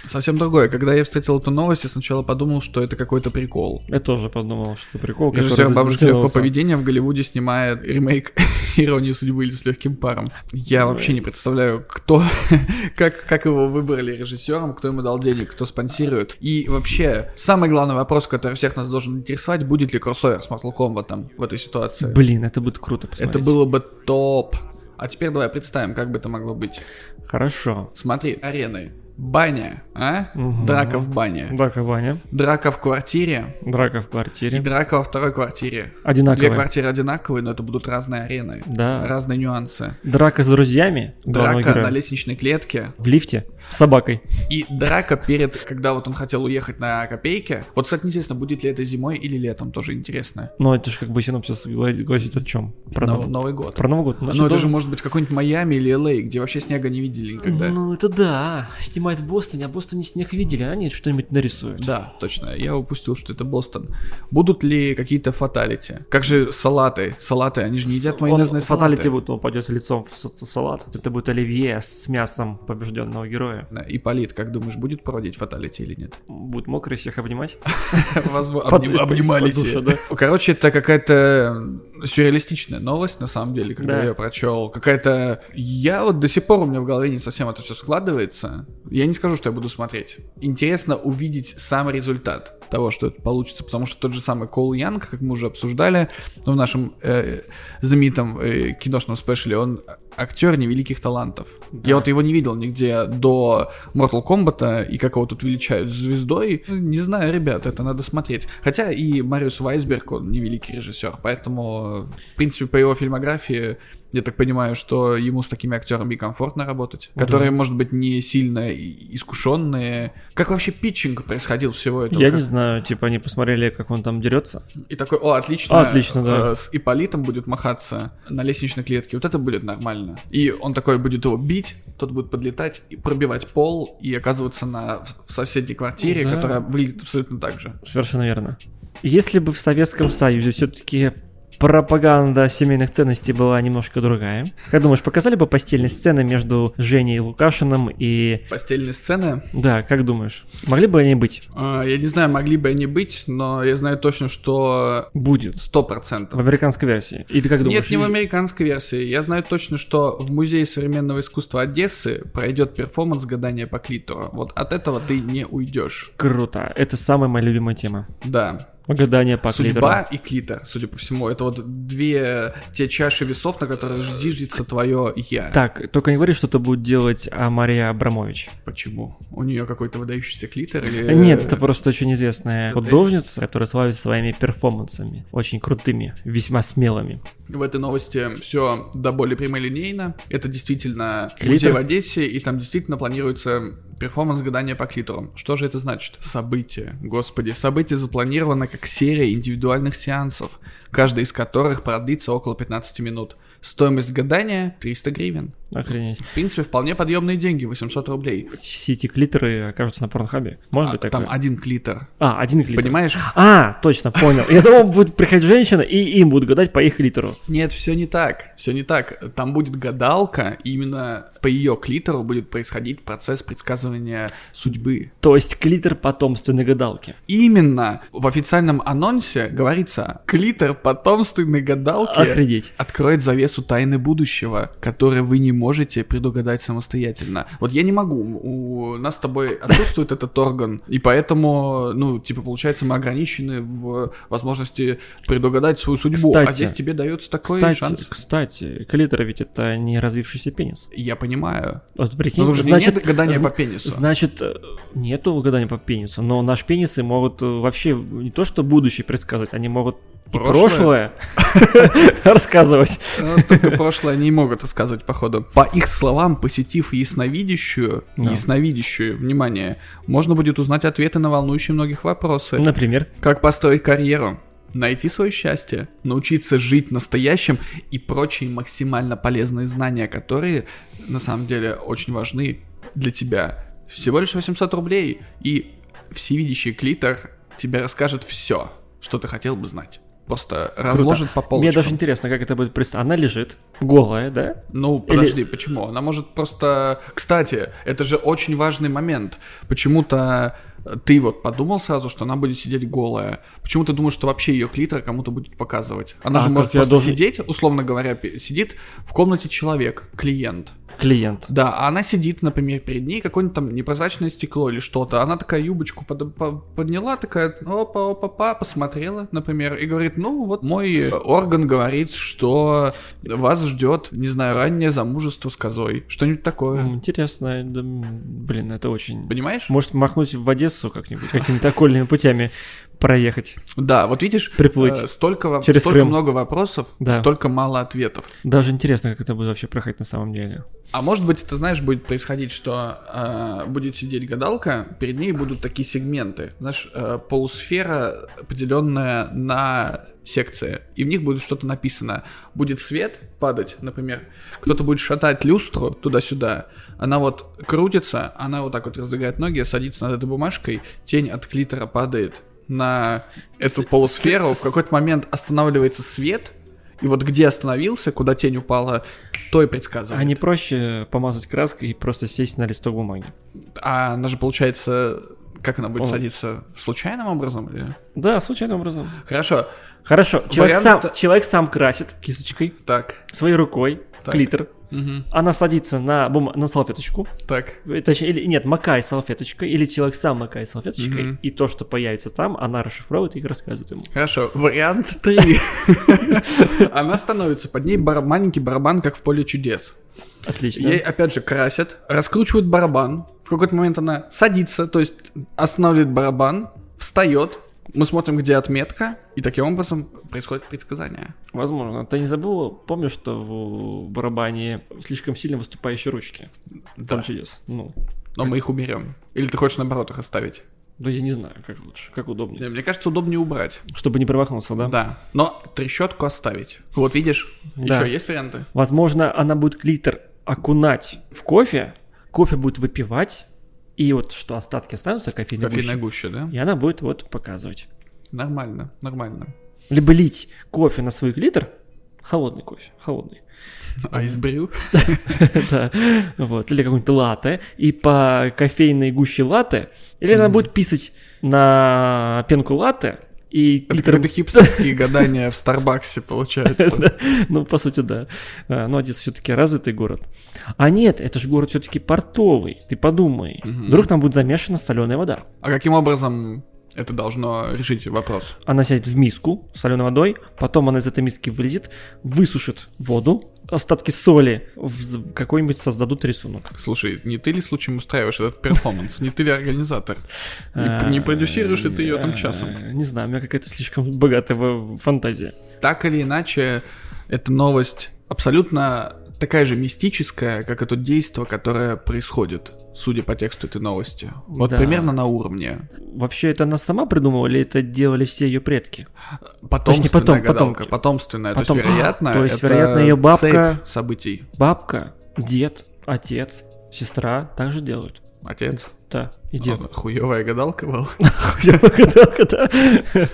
Совсем другое. Когда я встретил эту новость, я сначала подумал, что это какой-то прикол. Я тоже подумал, что это прикол, Режиссер бабушки легкого поведения в Голливуде снимает ремейк Иронии судьбы или с легким паром. Я вообще не представляю, кто, как, как его выбрали режиссером, кто ему дал денег, кто спонсирует. И вообще, самый главный вопрос, который всех нас должен интересовать, будет ли кроссовер с Mortal Kombat в этой ситуации. Блин, это будет круто посмотреть. Это было бы топ. А теперь давай представим, как бы это могло быть. Хорошо. Смотри, арены. Баня, а? Мгм. Драка в бане. Драка в бане, Драка в квартире. драка в И квартире. драка во второй квартире. Две Одинаковые. квартиры одинаковые, но это будут разные арены. Да. Разные нюансы. Драка с друзьями Драка героя. на лестничной клетке. В лифте с собакой. И драка перед, когда вот он хотел уехать на копейке. Вот, кстати, интересно, будет ли это зимой или летом, тоже интересно. Но это же как бы синопсис гласит о чем? Про, Нов- Нов- Новый год. про Новый год. Ну, Но это же должен- может быть какой-нибудь Майами или Л.А., где вообще снега не видели никогда. Ну, это да. Снимают в Бостоне, а в Бостоне снег видели, они что-нибудь нарисуют. Да, точно. Я упустил, что это Бостон. Будут ли какие-то фаталити? Как же салаты? Салаты, они же не едят майонезные он, фаталити салаты. будет, он пойдет лицом в салат. Это будет оливье с мясом побежденного героя. Ипполит, как думаешь, будет проводить фаталити или нет? Будет мокрый всех обнимать. Возможно, обнимались. Короче, это какая-то сюрреалистичная новость, на самом деле, когда Да. я прочел. Какая-то... Я вот до сих пор у меня в голове не совсем это все складывается. Я не скажу, что я буду смотреть. Интересно увидеть сам результат того, что это получится, потому что тот же самый Кол Янг, как мы уже обсуждали в нашем э, знаменитом э, киношном спешле, он актер невеликих талантов. Да. Я вот его не видел нигде до Mortal Kombat, и как его тут величают звездой. Ну, Не знаю, ребят, это надо смотреть. Хотя и Мариус Вайсберг, он невеликий режиссер, поэтому, в принципе, по его фильмографии, я так понимаю, что ему с такими актерами комфортно работать, Да. которые, может быть, не сильно искушенные. Как вообще питчинг происходил всего этого? Я Как- не знаю, типа они посмотрели, как он там дерется. И такой, о, отлично. Отлично, да. э, С Иполитом будет махаться на лестничной клетке. Вот это будет нормально. И он такой будет его бить, тот будет подлетать и пробивать пол и оказываться на в соседней квартире, Да. которая выглядит абсолютно так же. Совершенно верно. Если бы в Советском Союзе все-таки пропаганда семейных ценностей была немножко другая. Как думаешь, показали бы постельные сцены между Женей Лукашиным и... Постельные сцены. Да, как думаешь? Могли бы они быть? э, Я не знаю, могли бы они быть, но я знаю точно, что Будет. сто В процентов. американской версии. И ты как думаешь? Нет, не в американской версии. Я знаю точно, что в Музее современного искусства Одессы пройдет перформанс гадания по клитору. Вот от этого ты не уйдешь. Круто. Это самая моя любимая тема. Да. Гадание по Судьба клитору. и клитор, судя по всему. Это вот две те чаши весов, на которых зиждется твое я. Так, только не говори, что это будет делать а, Мария Абрамович. Почему? У нее какой-то выдающийся клитор или... Нет, это просто очень известная это- художница, которая славится своими перформансами. Очень крутыми, весьма смелыми. В этой новости все до более прямолинейно. Это действительно Клитор? музей в Одессе, и там действительно планируется перформанс гадания по клитору. Что же это значит? Событие. Господи, событие запланировано как серия индивидуальных сеансов, каждый из которых продлится около 15 минут. Стоимость гадания 300 гривен. Охренеть. В принципе, вполне подъемные деньги, 800 рублей. Все эти клиторы окажутся на порнхабе. Может А, быть такое? там один клитор. А, один клитор. Понимаешь? А, точно, понял. Я думал, будет приходить женщина, и им будут гадать по их клитору. Нет, все не так. Все не так. Там будет гадалка, и именно по ее клитору будет происходить процесс предсказывания судьбы. То есть клитор потомственной гадалки. Именно в официальном анонсе говорится, клитор потомственной гадалки Охренеть. откроет завесу тайны будущего, которой вы не можете предугадать самостоятельно. Вот я не могу, у нас с тобой отсутствует этот орган, и поэтому, ну, типа, получается, мы ограничены в возможности предугадать свою судьбу, а Кстати, здесь тебе дается такой Кстати, шанс. кстати, клитор ведь это не развившийся пенис. Я понимаю. Вот прикинь, Но значит, нет гадания по пенису. Значит, э, нету гадания по пенису, но наши пенисы могут э, вообще не то что будущее предсказывать, они могут Прошлое? рассказывать. Ну, Только прошлое они могут рассказывать, походу. По их словам, посетив ясновидящую, ясновидящую, внимание, можно будет узнать ответы на волнующие многих вопросы. Например, Как построить карьеру, найти свое счастье, научиться жить настоящим и прочие максимально полезные знания, которые на самом деле очень важны для тебя. Всего лишь 800 рублей, и всевидящий клитор тебе расскажет все, что ты хотел бы знать. Просто разложит по полочкам. мне даже интересно, как это будет представить. Она лежит голая, да? Ну, подожди, почему? Она может просто... Кстати, это же очень важный момент. Почему-то ты вот подумал сразу, что она будет сидеть голая. Почему ты думаешь, что вообще ее клитор кому-то будет показывать? Она А же может просто должен- сидеть, условно говоря, сидит в комнате человек, клиент. Клиент. Да, а она сидит, например, перед ней какое-нибудь там непрозрачное стекло или что-то. Она такая юбочку под- по- подняла, такая опа опа па посмотрела, например, и говорит, ну вот мой орган говорит, что вас ждет, не знаю, раннее замужество с козой. Что-нибудь такое. Интересно, да, блин, это очень... Понимаешь? Может, махнуть в Одессу как-нибудь, какими-то окольными путями проехать, Да, вот видишь, приплыть. э, столько, через столько Крым. много вопросов, Да. столько мало ответов. Даже интересно, как это будет вообще проходить на самом деле. А может быть, это, знаешь, будет происходить, что э, будет сидеть гадалка, перед ней будут такие сегменты, знаешь, э, полусфера, поделенная на секции, и в них будет что-то написано. Будет свет падать, например, кто-то будет шатать люстру туда-сюда, она вот крутится, она вот так вот раздвигает ноги, садится над этой бумажкой, тень от клитора падает на эту полусферу, в какой-то момент останавливается свет, и вот где остановился, куда тень упала, то и предсказывает. А не проще помазать краской и просто сесть на листок бумаги? А она же получается, как она будет О. садиться случайным образом или? Да, случайным образом. Хорошо, Хорошо, человек сам, Вариант- человек сам красит кисточкой, так, своей рукой, Так. клитор. Мгм, Она садится на, бума- на салфеточку, так, э, точнее, или, нет, макай салфеточкой, или человек сам макает салфеточкой, Мгм. и то, что появится там, она расшифровывает и рассказывает ему. хорошо. Вариант 3. Она становится, под ней маленький барабан, как в поле чудес. Отлично. Ей, опять же, красят, раскручивают барабан. В какой-то момент она садится, то есть останавливает барабан, встает. Мы смотрим, где отметка, и таким образом происходит предсказание. Возможно. Ты не забыл, помню, что в барабане слишком сильно выступающие ручки. Да. Там чудес. Ну, Но мы их уберем. Или ты хочешь наоборот их оставить? да я не знаю, как лучше, как удобнее. Не, Мне кажется, удобнее убрать. Чтобы не промахнулся, да? Да. Но трещотку оставить. Вот видишь, Да. еще есть варианты? Возможно, она будет клитор окунать в кофе, кофе будет выпивать, и вот что остатки останутся кофейной Кофейная гуще, гуща, да? и она будет вот показывать. Нормально, нормально. Либо лить кофе на свой клитор, холодный кофе, холодный, Айсбрю? Да, вот, или какой-нибудь латте, и по кофейной гуще латте, или она будет писать на пенку латте, и Это клитор... какие-то хипстерские гадания в Старбаксе, получается. Ну, по сути, да. А, Но Одесса все-таки развитый город. А нет, это же город все-таки портовый. Ты подумай. Вдруг там будет замешана соленая вода. А каким образом это должно решить вопрос? Она сядет в миску с соленой водой, потом она из этой миски вылезет, высушит воду, остатки соли в какой-нибудь создадут рисунок. Слушай, не ты ли случаем устраиваешь этот перформанс? Не ты ли организатор? Не, продюсируешь ли ты ее там часом? А, Не знаю, у меня какая-то слишком богатая фантазия. Так или иначе, эта новость абсолютно такая же мистическая, как это действо, которое происходит, судя по тексту этой новости. Вот Да. примерно на уровне. Вообще, это она сама придумала или это делали все ее предки? Потомственная потом, потом. гадалка, потомственная. Потом. То есть, вероятно, То есть, вероятно, её бабка- событий. Бабка, дед, отец, сестра также делают. Отец. Да, и дед. Хуевая гадалка был. Хуёвая гадалка, да.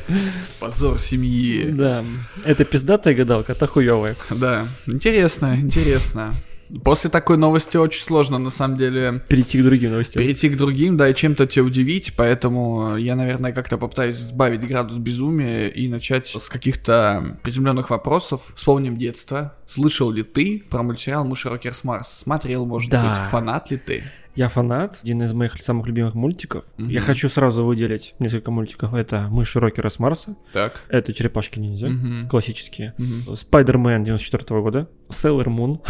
Позор семьи. Да, это пиздатая гадалка, это хуёвая. Да, интересно, интересно. После такой новости очень сложно, на самом деле, Перейти к другим новостям. перейти к другим, да, и чем-то тебя удивить, поэтому я, наверное, как-то попытаюсь сбавить градус безумия и начать с каких-то приземленных вопросов. Вспомним детство. Слышал ли ты про мультсериал «Мыши Рокер с Марса»? Смотрел, может Да. быть, фанат ли ты? Я фанат, один из моих самых любимых мультиков. Мгм. Я хочу сразу выделить несколько мультиков. Это «Мыши Рокера с Марса», Так. это «Черепашки-ниндзя», Мгм. классические. Мгм. Спайдермен 94 года, Sailor Мун.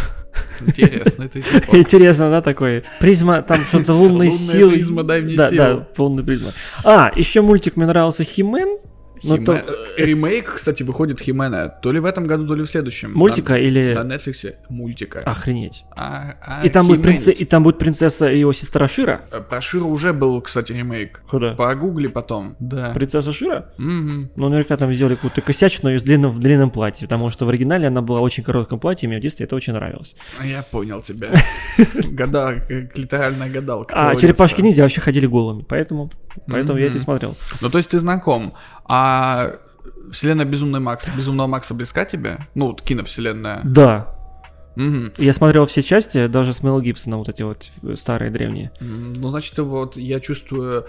Интересно, это Интересно, да, такой? Призма, там что-то Лунная силы. призма, дай мне да, силу. Да, лунная призма. А, еще мультик мне нравился Хи-Мен. Ну, Химе- то- э, Ремейк, кстати, выходит Хи-Мена то ли в этом году, то ли в следующем. Мультика На- или... На Netflix мультика. Охренеть. А- а И там, будет принце- и там будет принцесса и его сестра Шира. Э, Про Ширу уже был, кстати, ремейк. Куда? Погугли потом. Да. Принцесса Шира? Мгм. Ну, наверняка там сделали какую-то косячную с длинным, в длинном платье, потому что в оригинале она была в очень коротком платье, и мне в детстве это очень нравилось. Я понял тебя. Года, как литеральная гадалка. А твоего черепашки детства. ниндзя вообще ходили голыми, поэтому, поэтому я это смотрел. Ну, то есть ты знаком. А вселенная Безумный Макс, Безумного Макса близка тебе? Ну, вот киновселенная. Да, Мгм. я смотрел все части, даже с Мел Гибсоном, вот эти вот старые древние. Ну, значит, вот я чувствую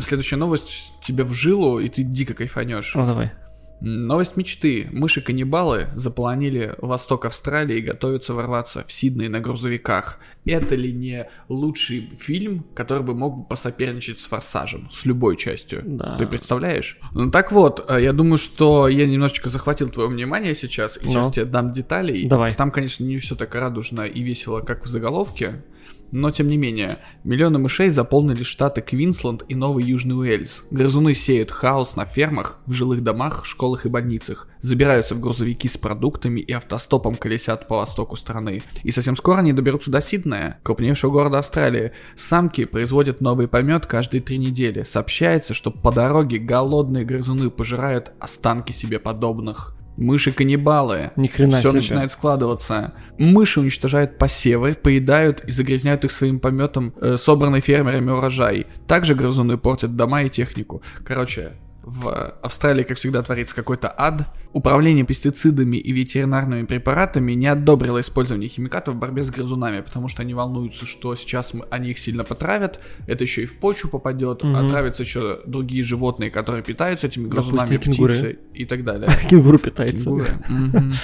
следующая новость тебе в жилу, и ты дико кайфанешь. Ну, давай. Новость мечты. Мыши-каннибалы заполонили восток Австралии и готовятся ворваться в Сидней на грузовиках. Это ли не лучший фильм, который бы мог посоперничать с «Форсажем», с любой частью? Да. Ты представляешь? Ну так вот, э, я думаю, что я немножечко захватил твое внимание сейчас, и Ну. сейчас тебе дам деталей. Давай. Там, конечно, не все так радужно и весело, как в заголовке, но тем не менее, миллионы мышей заполнили штаты Квинсленд и Новый Южный Уэльс. Грызуны сеют хаос на фермах, в жилых домах, школах и больницах, забираются в грузовики с продуктами и автостопом колесят по востоку страны. И совсем скоро они доберутся до Сиднея, крупнейшего города Австралии. Самки производят новый помет каждые три недели. Сообщается, что по дороге голодные грызуны пожирают останки себе подобных. Мыши-каннибалы. Ни хрена Все себе. начинает складываться. Мыши уничтожают посевы, поедают и загрязняют их своим пометом, э, собранный фермерами урожай. Также грызуны портят дома и технику. Короче, в Австралии, как всегда, творится какой-то ад. Управление пестицидами и ветеринарными препаратами не одобрило использование химикатов в борьбе с грызунами, потому что они волнуются, что сейчас мы- они их сильно потравят, это еще и в почву попадет, Мгм. отравятся еще другие животные, которые питаются этими грызунами, Допустим, птицы и так далее. Кенгуру питается.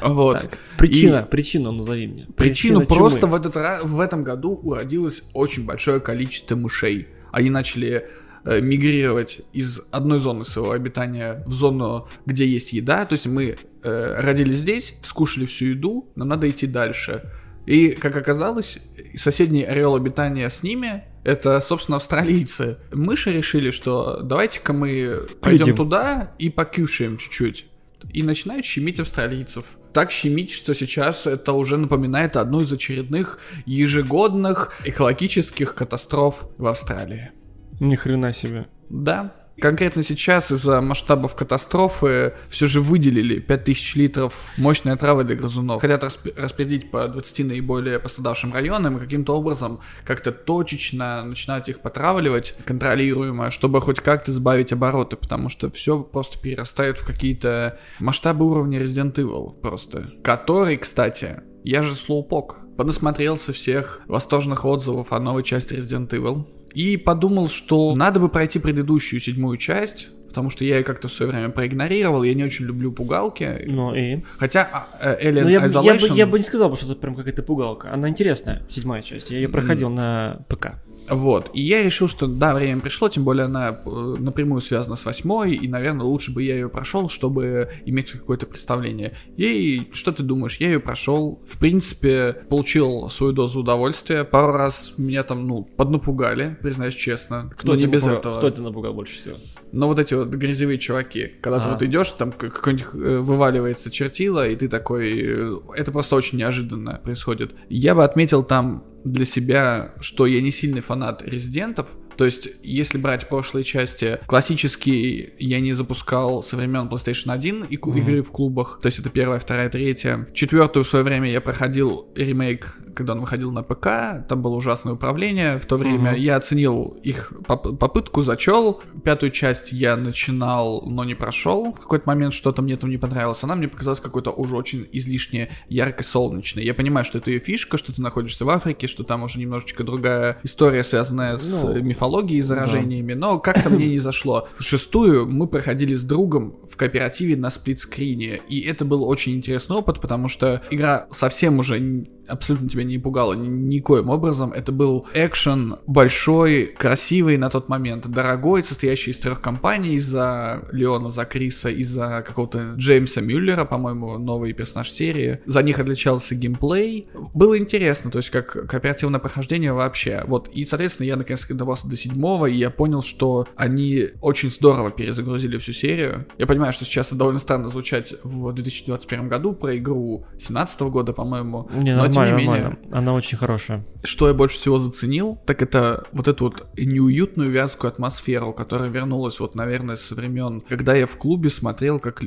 Вот. Причина, причину назови мне. Причину Причина просто в, этом году уродилось очень большое количество мышей. Они начали мигрировать из одной зоны своего обитания в зону, где есть еда. То есть мы э, родились здесь, скушали всю еду, нам надо идти дальше. И, как оказалось, соседний орел обитания с ними это, собственно, австралийцы. Мыши решили, что давайте-ка мы пойдем туда и покушаем чуть-чуть. И начинают щемить австралийцев. Так щемить, что сейчас это уже напоминает одну из очередных ежегодных экологических катастроф в Австралии. Ни хрена себе. Да. Конкретно сейчас из-за масштабов катастрофы все же выделили 5000 литров мощной отравы для грызунов. Хотят расп- распределить по 20 наиболее пострадавшим районам и каким-то образом как-то точечно начинать их потравливать контролируемо, чтобы хоть как-то сбавить обороты, потому что все просто перерастает в какие-то масштабы уровня Resident Evil просто. Который, кстати, я же слоупок. Подосмотрелся всех восторженных отзывов о новой части Resident Evil. И подумал, что надо бы пройти предыдущую седьмую часть, потому что я ее как-то в свое время проигнорировал, я не очень люблю пугалки. Ну и... Хотя а, э, Alien Ну, я, бы- я, Isolation... бы, я бы не сказал, что это прям какая-то пугалка. Она интересная, седьмая часть. Я ее проходил на ПК. Вот, и я решил, что да, время пришло, тем более она э, напрямую связана с восьмой, и, наверное, лучше бы я ее прошел, чтобы иметь какое-то представление. И что ты думаешь, я ее прошел, в принципе, получил свою дозу удовольствия, пару раз меня там, ну, поднапугали, признаюсь честно, Кто не без напугал- этого. Кто тебя напугал больше всего? Но вот эти вот грязевые чуваки, когда ты А. вот идешь, там какой-нибудь э, вываливается чертила, и ты такой... э, Это просто очень неожиданно происходит. Я бы отметил там для себя, что я не сильный фанат резидентов, то есть, если брать прошлые части, классические я не запускал со времен PlayStation 1 и Мгм. игры в клубах. То есть это первая, вторая, третья. Четвертую в свое время я проходил ремейк когда он выходил на ПК, там было ужасное управление в то время. Mm-hmm. Я оценил их поп- попытку, зачел. Пятую часть я начинал, но не прошел. В какой-то момент что-то мне там не понравилось. Она мне показалась какой-то уже очень излишне ярко солнечной. Я понимаю, что это ее фишка, что ты находишься в Африке, что там уже немножечко другая история, связанная с ну, мифологией и заражениями, да. но как-то мне не зашло. В шестую мы проходили с другом в кооперативе на сплитскрине, и это был очень интересный опыт, потому что игра совсем уже абсолютно тебя не пугало ни, никоим образом. Это был экшен большой, красивый на тот момент, дорогой, состоящий из трех компаний, из-за Леона, за Криса, из-за какого-то Джеймса Мюллера, по-моему, новый персонаж серии. За них отличался геймплей. Было интересно, то есть как кооперативное прохождение вообще. Вот, и, соответственно, я наконец-то добрался до седьмого, и я понял, что они очень здорово перезагрузили всю серию. Я понимаю, что сейчас это довольно странно звучать в 2021 году про игру 17 года, по-моему. Не, но нормально, тем не менее. Она очень хорошая. Что я больше всего заценил, так это вот эту вот неуютную вязкую атмосферу, которая вернулась вот, наверное, со времен, когда я в клубе смотрел, как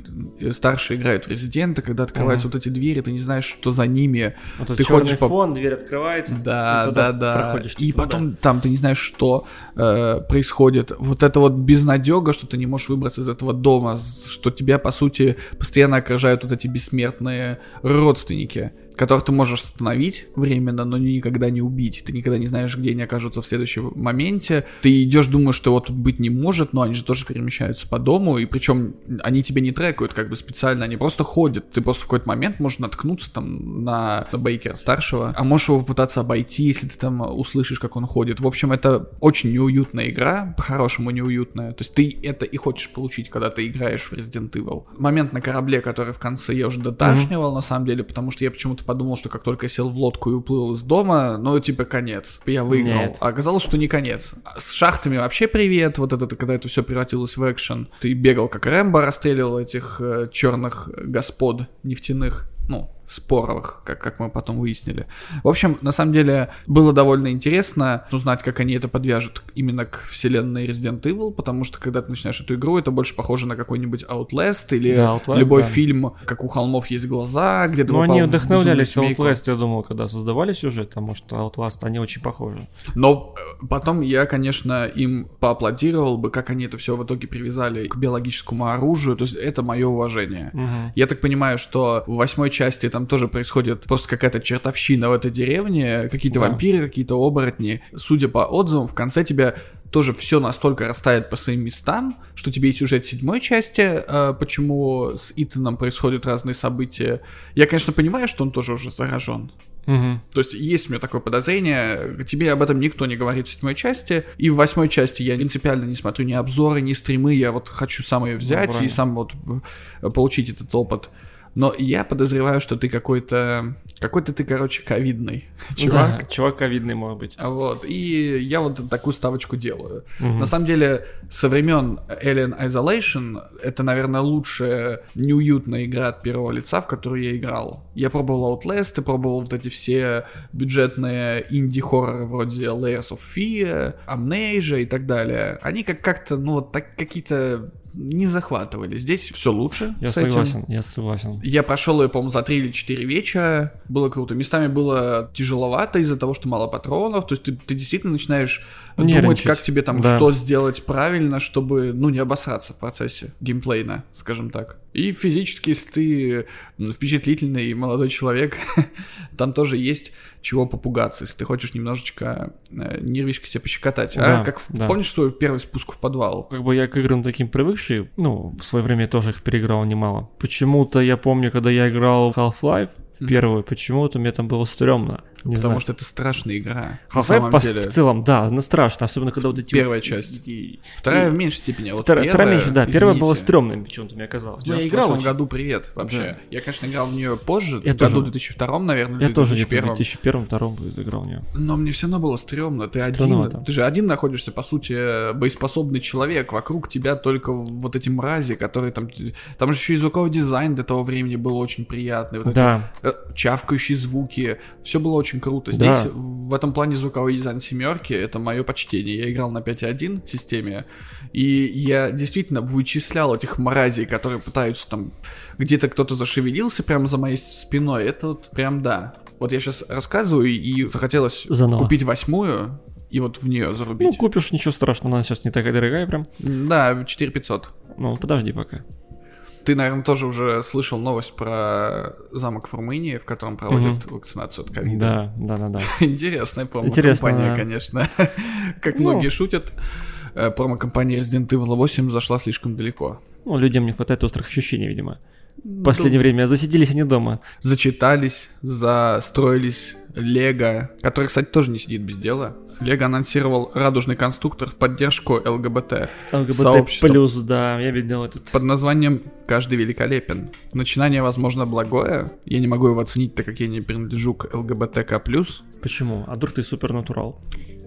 старшие играют в Резидента, когда открываются угу. вот эти двери, ты не знаешь, что за ними. Вот ты ходишь по... фон, дверь открывается. Да, да, да. И потом там ты не знаешь, что э, происходит. Вот это вот безнадега, что ты не можешь выбраться из этого дома, что тебя, по сути, постоянно окружают вот эти бессмертные родственники которых ты можешь остановить временно, но никогда не убить. Ты никогда не знаешь, где они окажутся в следующем моменте. Ты идешь, думаешь, что вот тут быть не может, но они же тоже перемещаются по дому, и причем они тебя не трекают как бы специально, они просто ходят. Ты просто в какой-то момент можешь наткнуться там на, Бейкера старшего, а можешь его попытаться обойти, если ты там услышишь, как он ходит. В общем, это очень неуютная игра, по-хорошему неуютная. То есть ты это и хочешь получить, когда ты играешь в Resident Evil. Момент на корабле, который в конце я уже доташнивал, mm-hmm. на самом деле, потому что я почему-то подумал, что как только сел в лодку и уплыл из дома, ну, типа, конец. Я выиграл. Нет. А оказалось, что не конец. С шахтами вообще привет. Вот это, когда это все превратилось в экшен. Ты бегал как Рэмбо, расстреливал этих э, черных господ нефтяных. Ну, споровых, как, как мы потом выяснили. В общем, на самом деле, было довольно интересно узнать, как они это подвяжут именно к вселенной Resident Evil, потому что, когда ты начинаешь эту игру, это больше похоже на какой-нибудь Outlast или да, Outlast, любой да. фильм, как у холмов есть глаза, где ты Ну, они вдохновлялись Outlast, я думал, когда создавали сюжет, потому что Outlast, они очень похожи. Но э, потом я, конечно, им поаплодировал бы, как они это все в итоге привязали к биологическому оружию, то есть это мое уважение. Угу. Я так понимаю, что в восьмой части там там тоже происходит просто какая-то чертовщина в этой деревне, какие-то да. вампиры, какие-то оборотни. Судя по отзывам, в конце тебя тоже все настолько расставит по своим местам, что тебе есть сюжет седьмой части, э, почему с Итаном происходят разные события. Я, конечно, понимаю, что он тоже уже заражен. Угу. То есть есть у меня такое подозрение, тебе об этом никто не говорит в седьмой части, и в восьмой части я принципиально не смотрю ни обзоры, ни стримы, я вот хочу сам ее взять ну, и сам вот э, получить этот опыт. Но я подозреваю, что ты какой-то... Какой-то ты, короче, ковидный чувак. Да, чувак ковидный, может быть. Вот. И я вот такую ставочку делаю. Угу. На самом деле, со времен Alien Isolation это, наверное, лучшая неуютная игра от первого лица, в которую я играл. Я пробовал Outlast, и пробовал вот эти все бюджетные инди-хорроры вроде Layers of Fear, Amnesia и так далее. Они как- как-то, ну, вот так какие-то не захватывали. Здесь все лучше. Я согласен, этим. я согласен. Я прошел ее, по-моему, за 3 или 4 вечера. Было круто. Местами было тяжеловато из-за того, что мало патронов. То есть ты, ты действительно начинаешь думать, как тебе там да. что сделать правильно, чтобы, ну, не обосраться в процессе геймплейна, скажем так. И физически, если ты впечатлительный молодой человек, там тоже есть чего попугаться, если ты хочешь немножечко э, нервишки себе пощекотать. А да, а как да. помнишь свой первый спуск в подвал? Как бы я к играм таким привыкший, ну, в свое время тоже их переиграл немало. Почему-то я помню, когда я играл в Half-Life, первую, почему-то мне там было стрёмно. Не Потому знаю. что это страшная игра. Half-Life деле. в целом, да, она страшная, особенно когда вот эти... Первая часть. Эти... Вторая и... в меньшей степени, а вот вторая, первая, вторая меньше, да, первая была стрёмной, почему-то мне казалось. В 98 году привет вообще. Да. Я, конечно, играл в нее позже, я в году тоже... 2002, наверное, Я тоже где-то в 2001 2002 играл в нее. Но мне все равно было стрёмно. Ты один, ты же один находишься, по сути, боеспособный человек, вокруг тебя только вот эти мрази, которые там... Там же еще и звуковой дизайн до того времени был очень приятный. Вот да. эти чавкающие звуки. Все было очень круто. Здесь да в этом плане звуковой дизайн семерки это мое почтение. Я играл на 5.1 системе, и я действительно вычислял этих мразей, которые пытаются там где-то кто-то зашевелился прямо за моей спиной. Это вот прям да. Вот я сейчас рассказываю, и захотелось Заново. купить восьмую и вот в нее Ну, зарубить. купишь, ничего страшного, она сейчас не такая дорогая прям. Да, 4500. Ну, подожди пока. Ты, наверное, тоже уже слышал новость про замок в Румынии, в котором проводят вакцинацию от ковида. Да, да, да, да. Интересная промо-компания, да. конечно. Как Ну. многие шутят, э, промо-компания Resident Evil 8 зашла слишком далеко. Ну, людям не хватает острых ощущений, видимо. В последнее время засиделись они дома. Зачитались, застроились Лего, который, кстати, тоже не сидит без дела. Лего анонсировал радужный конструктор в поддержку ЛГБТ. ЛГБТ Сообщество. плюс, да, я видел этот. Под названием «Каждый великолепен». Начинание, возможно, благое. Я не могу его оценить, так как я не принадлежу к ЛГБТК+. Почему? А вдруг ты супернатурал?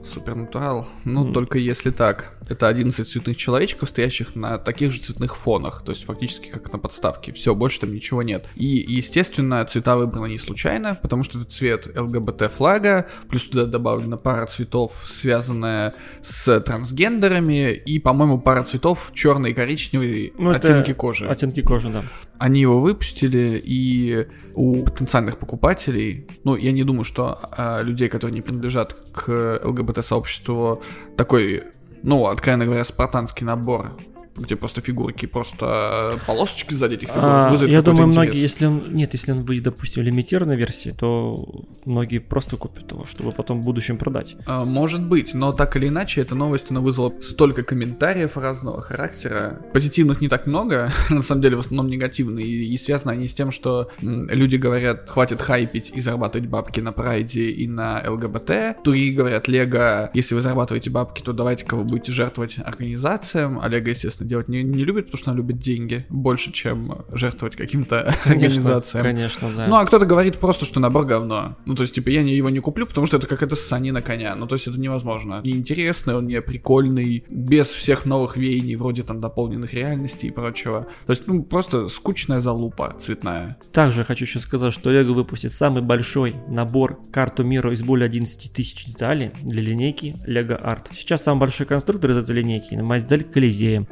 Супернатурал. Ну, Мгм. только если так. Это 11 цветных человечков, стоящих на таких же цветных фонах. То есть фактически как на подставке. Все, больше там ничего нет. И, естественно, цвета выбраны не случайно, потому что это цвет ЛГБТ флага, плюс туда добавлена пара цветов, связанная с трансгендерами, и, по-моему, пара цветов черный и коричневый Ну, оттенки кожи. Оттенки кожи, да. Они его выпустили, и у потенциальных покупателей, ну, я не думаю, что а, людей, которые не принадлежат к ЛГБТ-сообществу, такой, ну, откровенно говоря, спартанский набор, где просто фигурки, просто полосочки сзади этих фигурок А, вызовет я думаю, интерес. многие, если он. Нет, если он выйдет, допустим, лимитированной версии, то многие просто купят его, чтобы потом в будущем продать. А, Может быть, но так или иначе, эта новость, она вызвала столько комментариев разного характера. Позитивных не так много, на самом деле в основном негативные, и, и связаны они с тем, что м, люди говорят, хватит хайпить и зарабатывать бабки на прайде и на ЛГБТ. Другие говорят, Лего, если вы зарабатываете бабки, то давайте-ка вы будете жертвовать организациям. А Лего, естественно, делать не, не любит, потому что она любит деньги больше, чем жертвовать каким-то организациям. Конечно, да. Ну, а кто-то говорит просто, что набор говно. Ну, то есть, типа, я не, его не куплю, потому что это какая-то ссанина коня. Ну, то есть, это невозможно. Неинтересный, он не прикольный, без всех новых веяний, вроде там дополненных реальностей и прочего. То есть, ну, просто скучная залупа цветная. Также хочу еще сказать, что Lego выпустит самый большой набор карту мира из более 11 тысяч деталей для линейки Lego Art. Сейчас самый большой конструктор из этой линейки модель Колизея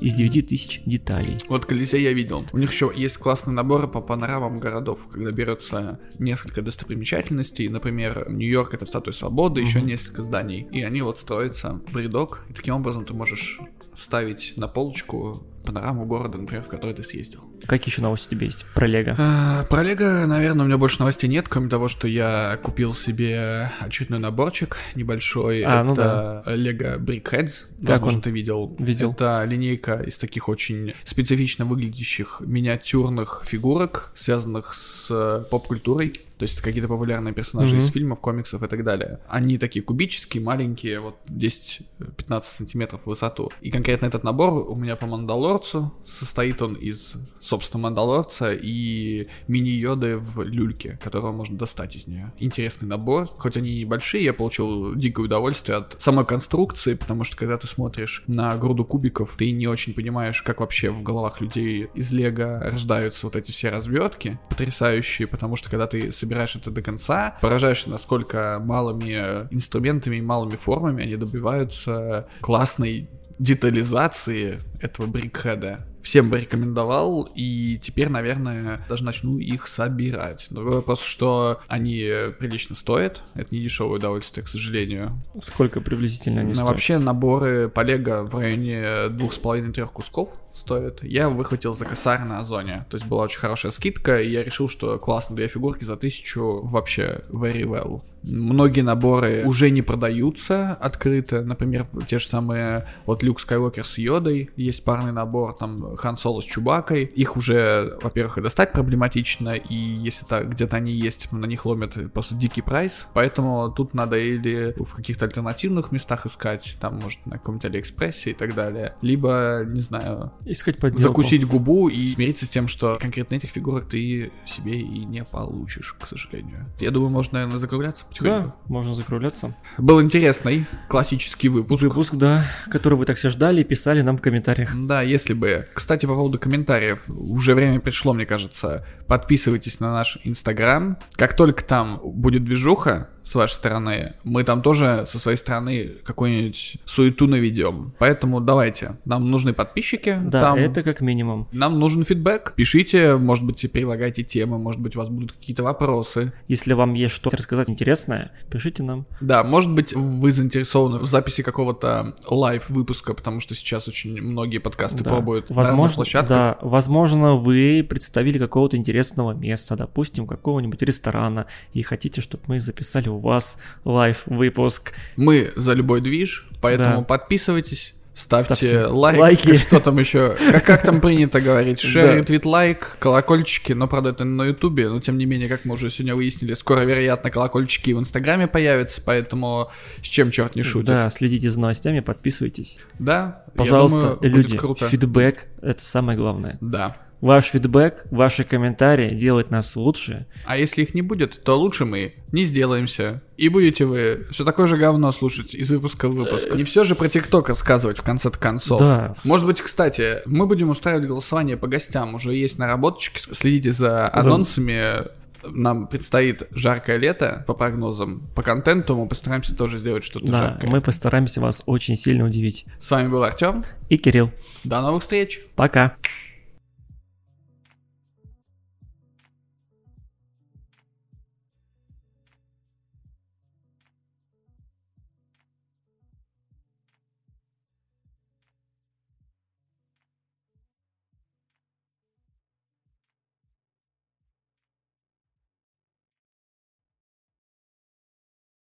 из 9 тысяч деталей. Вот Колизей я видел. У них еще есть классные наборы по панорамам городов, когда берется несколько достопримечательностей, например, Нью-Йорк это статуя свободы, еще Мгм. несколько зданий, и они вот строятся в рядок, и таким образом ты можешь ставить на полочку панораму города, например, в который ты съездил. Какие еще новости у тебя есть про Лего? А, Про Лего, наверное, у меня больше новостей нет, кроме того, что я купил себе очередной наборчик небольшой. А, ну это Lego Brickheads. Как Возможно, он? ты видел. Видел. Это линейка из таких очень специфично выглядящих миниатюрных фигурок, связанных с э, поп-культурой. То есть это какие-то популярные персонажи Мгм. из фильмов, комиксов и так далее. Они такие кубические, маленькие, вот 10-15 сантиметров в высоту. И конкретно этот набор у меня по Мандалорцу. Состоит он из, собственно, Мандалорца и мини-йоды в люльке, которого можно достать из нее. Интересный набор. Хоть они и небольшие, я получил дикое удовольствие от самой конструкции, потому что когда ты смотришь на груду кубиков, ты не очень понимаешь, как вообще в головах людей из Лего рождаются вот эти все развертки, потрясающие, потому что когда ты собираешь это до конца, поражаешься, насколько малыми инструментами и малыми формами они добиваются классной детализации этого брикхеда. Всем бы рекомендовал, и теперь, наверное, даже начну их собирать. Другой вопрос, что они прилично стоят. Это не дешевое удовольствие, к сожалению. Сколько приблизительно они Но стоят? вообще наборы по Лего в районе двух с половиной трех кусков стоят. Я выхватил за косарь на Озоне. То есть была очень хорошая скидка, и я решил, что классно, две фигурки за тысячу вообще very well. Многие наборы уже не продаются открыто. Например, те же самые вот Люк Скайуокер с Йодой. Есть парный набор, там Хан Соло с Чубакой. Их уже, во-первых, и достать проблематично, и если так где-то они есть, на них ломят просто дикий прайс. Поэтому тут надо или в каких-то альтернативных местах искать, там, может, на каком-нибудь Алиэкспрессе и так далее. Либо, не знаю, Искать подделку. закусить губу и смириться с тем, что конкретно этих фигурок ты себе и не получишь, к сожалению. Я думаю, можно, наверное, закругляться потихоньку. Да, можно закругляться. Был интересный классический выпуск. Выпуск, да, который вы так все ждали и писали нам в комментариях. Да, если бы. Кстати, по поводу комментариев, уже время пришло, мне кажется. Подписывайтесь на наш инстаграм. Как только там будет движуха, с вашей стороны, мы там тоже со своей стороны какую-нибудь суету наведем. Поэтому давайте, нам нужны подписчики. Да, там... это как минимум. Нам нужен фидбэк. Пишите, может быть, предлагайте темы, может быть, у вас будут какие-то вопросы. Если вам есть что рассказать интересное, пишите нам. Да, может быть, вы заинтересованы в записи какого-то лайв-выпуска, потому что сейчас очень многие подкасты Да. пробуют на разных Возможно, площадках. да, возможно, вы представили какого-то интересного места, допустим, какого-нибудь ресторана, и хотите, чтобы мы записали у вас лайв-выпуск. Мы за любой движ, поэтому Да. подписывайтесь. Ставьте, Ставьте лайк, лайки. что там еще, как, как там принято говорить, шер, Да. ретвит, лайк, колокольчики, но, правда, это на ютубе, но, тем не менее, как мы уже сегодня выяснили, скоро, вероятно, колокольчики в инстаграме появятся, поэтому с чем черт не шутит. Да, следите за новостями, подписывайтесь. Да, я Пожалуйста, думаю, будет люди, круто. фидбэк — это самое главное. Да. Ваш фидбэк, ваши комментарии делают нас лучше. А если их не будет, то лучше мы не сделаемся. И будете вы все такое же говно слушать из выпуска в выпуск. Не все же про ТикТок рассказывать в конце концов. Да. Может быть, кстати, мы будем устраивать голосование по гостям. Уже есть наработочки. Следите за анонсами. Нам предстоит жаркое лето по прогнозам. По контенту мы постараемся тоже сделать что-то Да, жаркое. мы постараемся вас очень сильно удивить. С вами был Артем. И Кирилл. До новых встреч. Пока.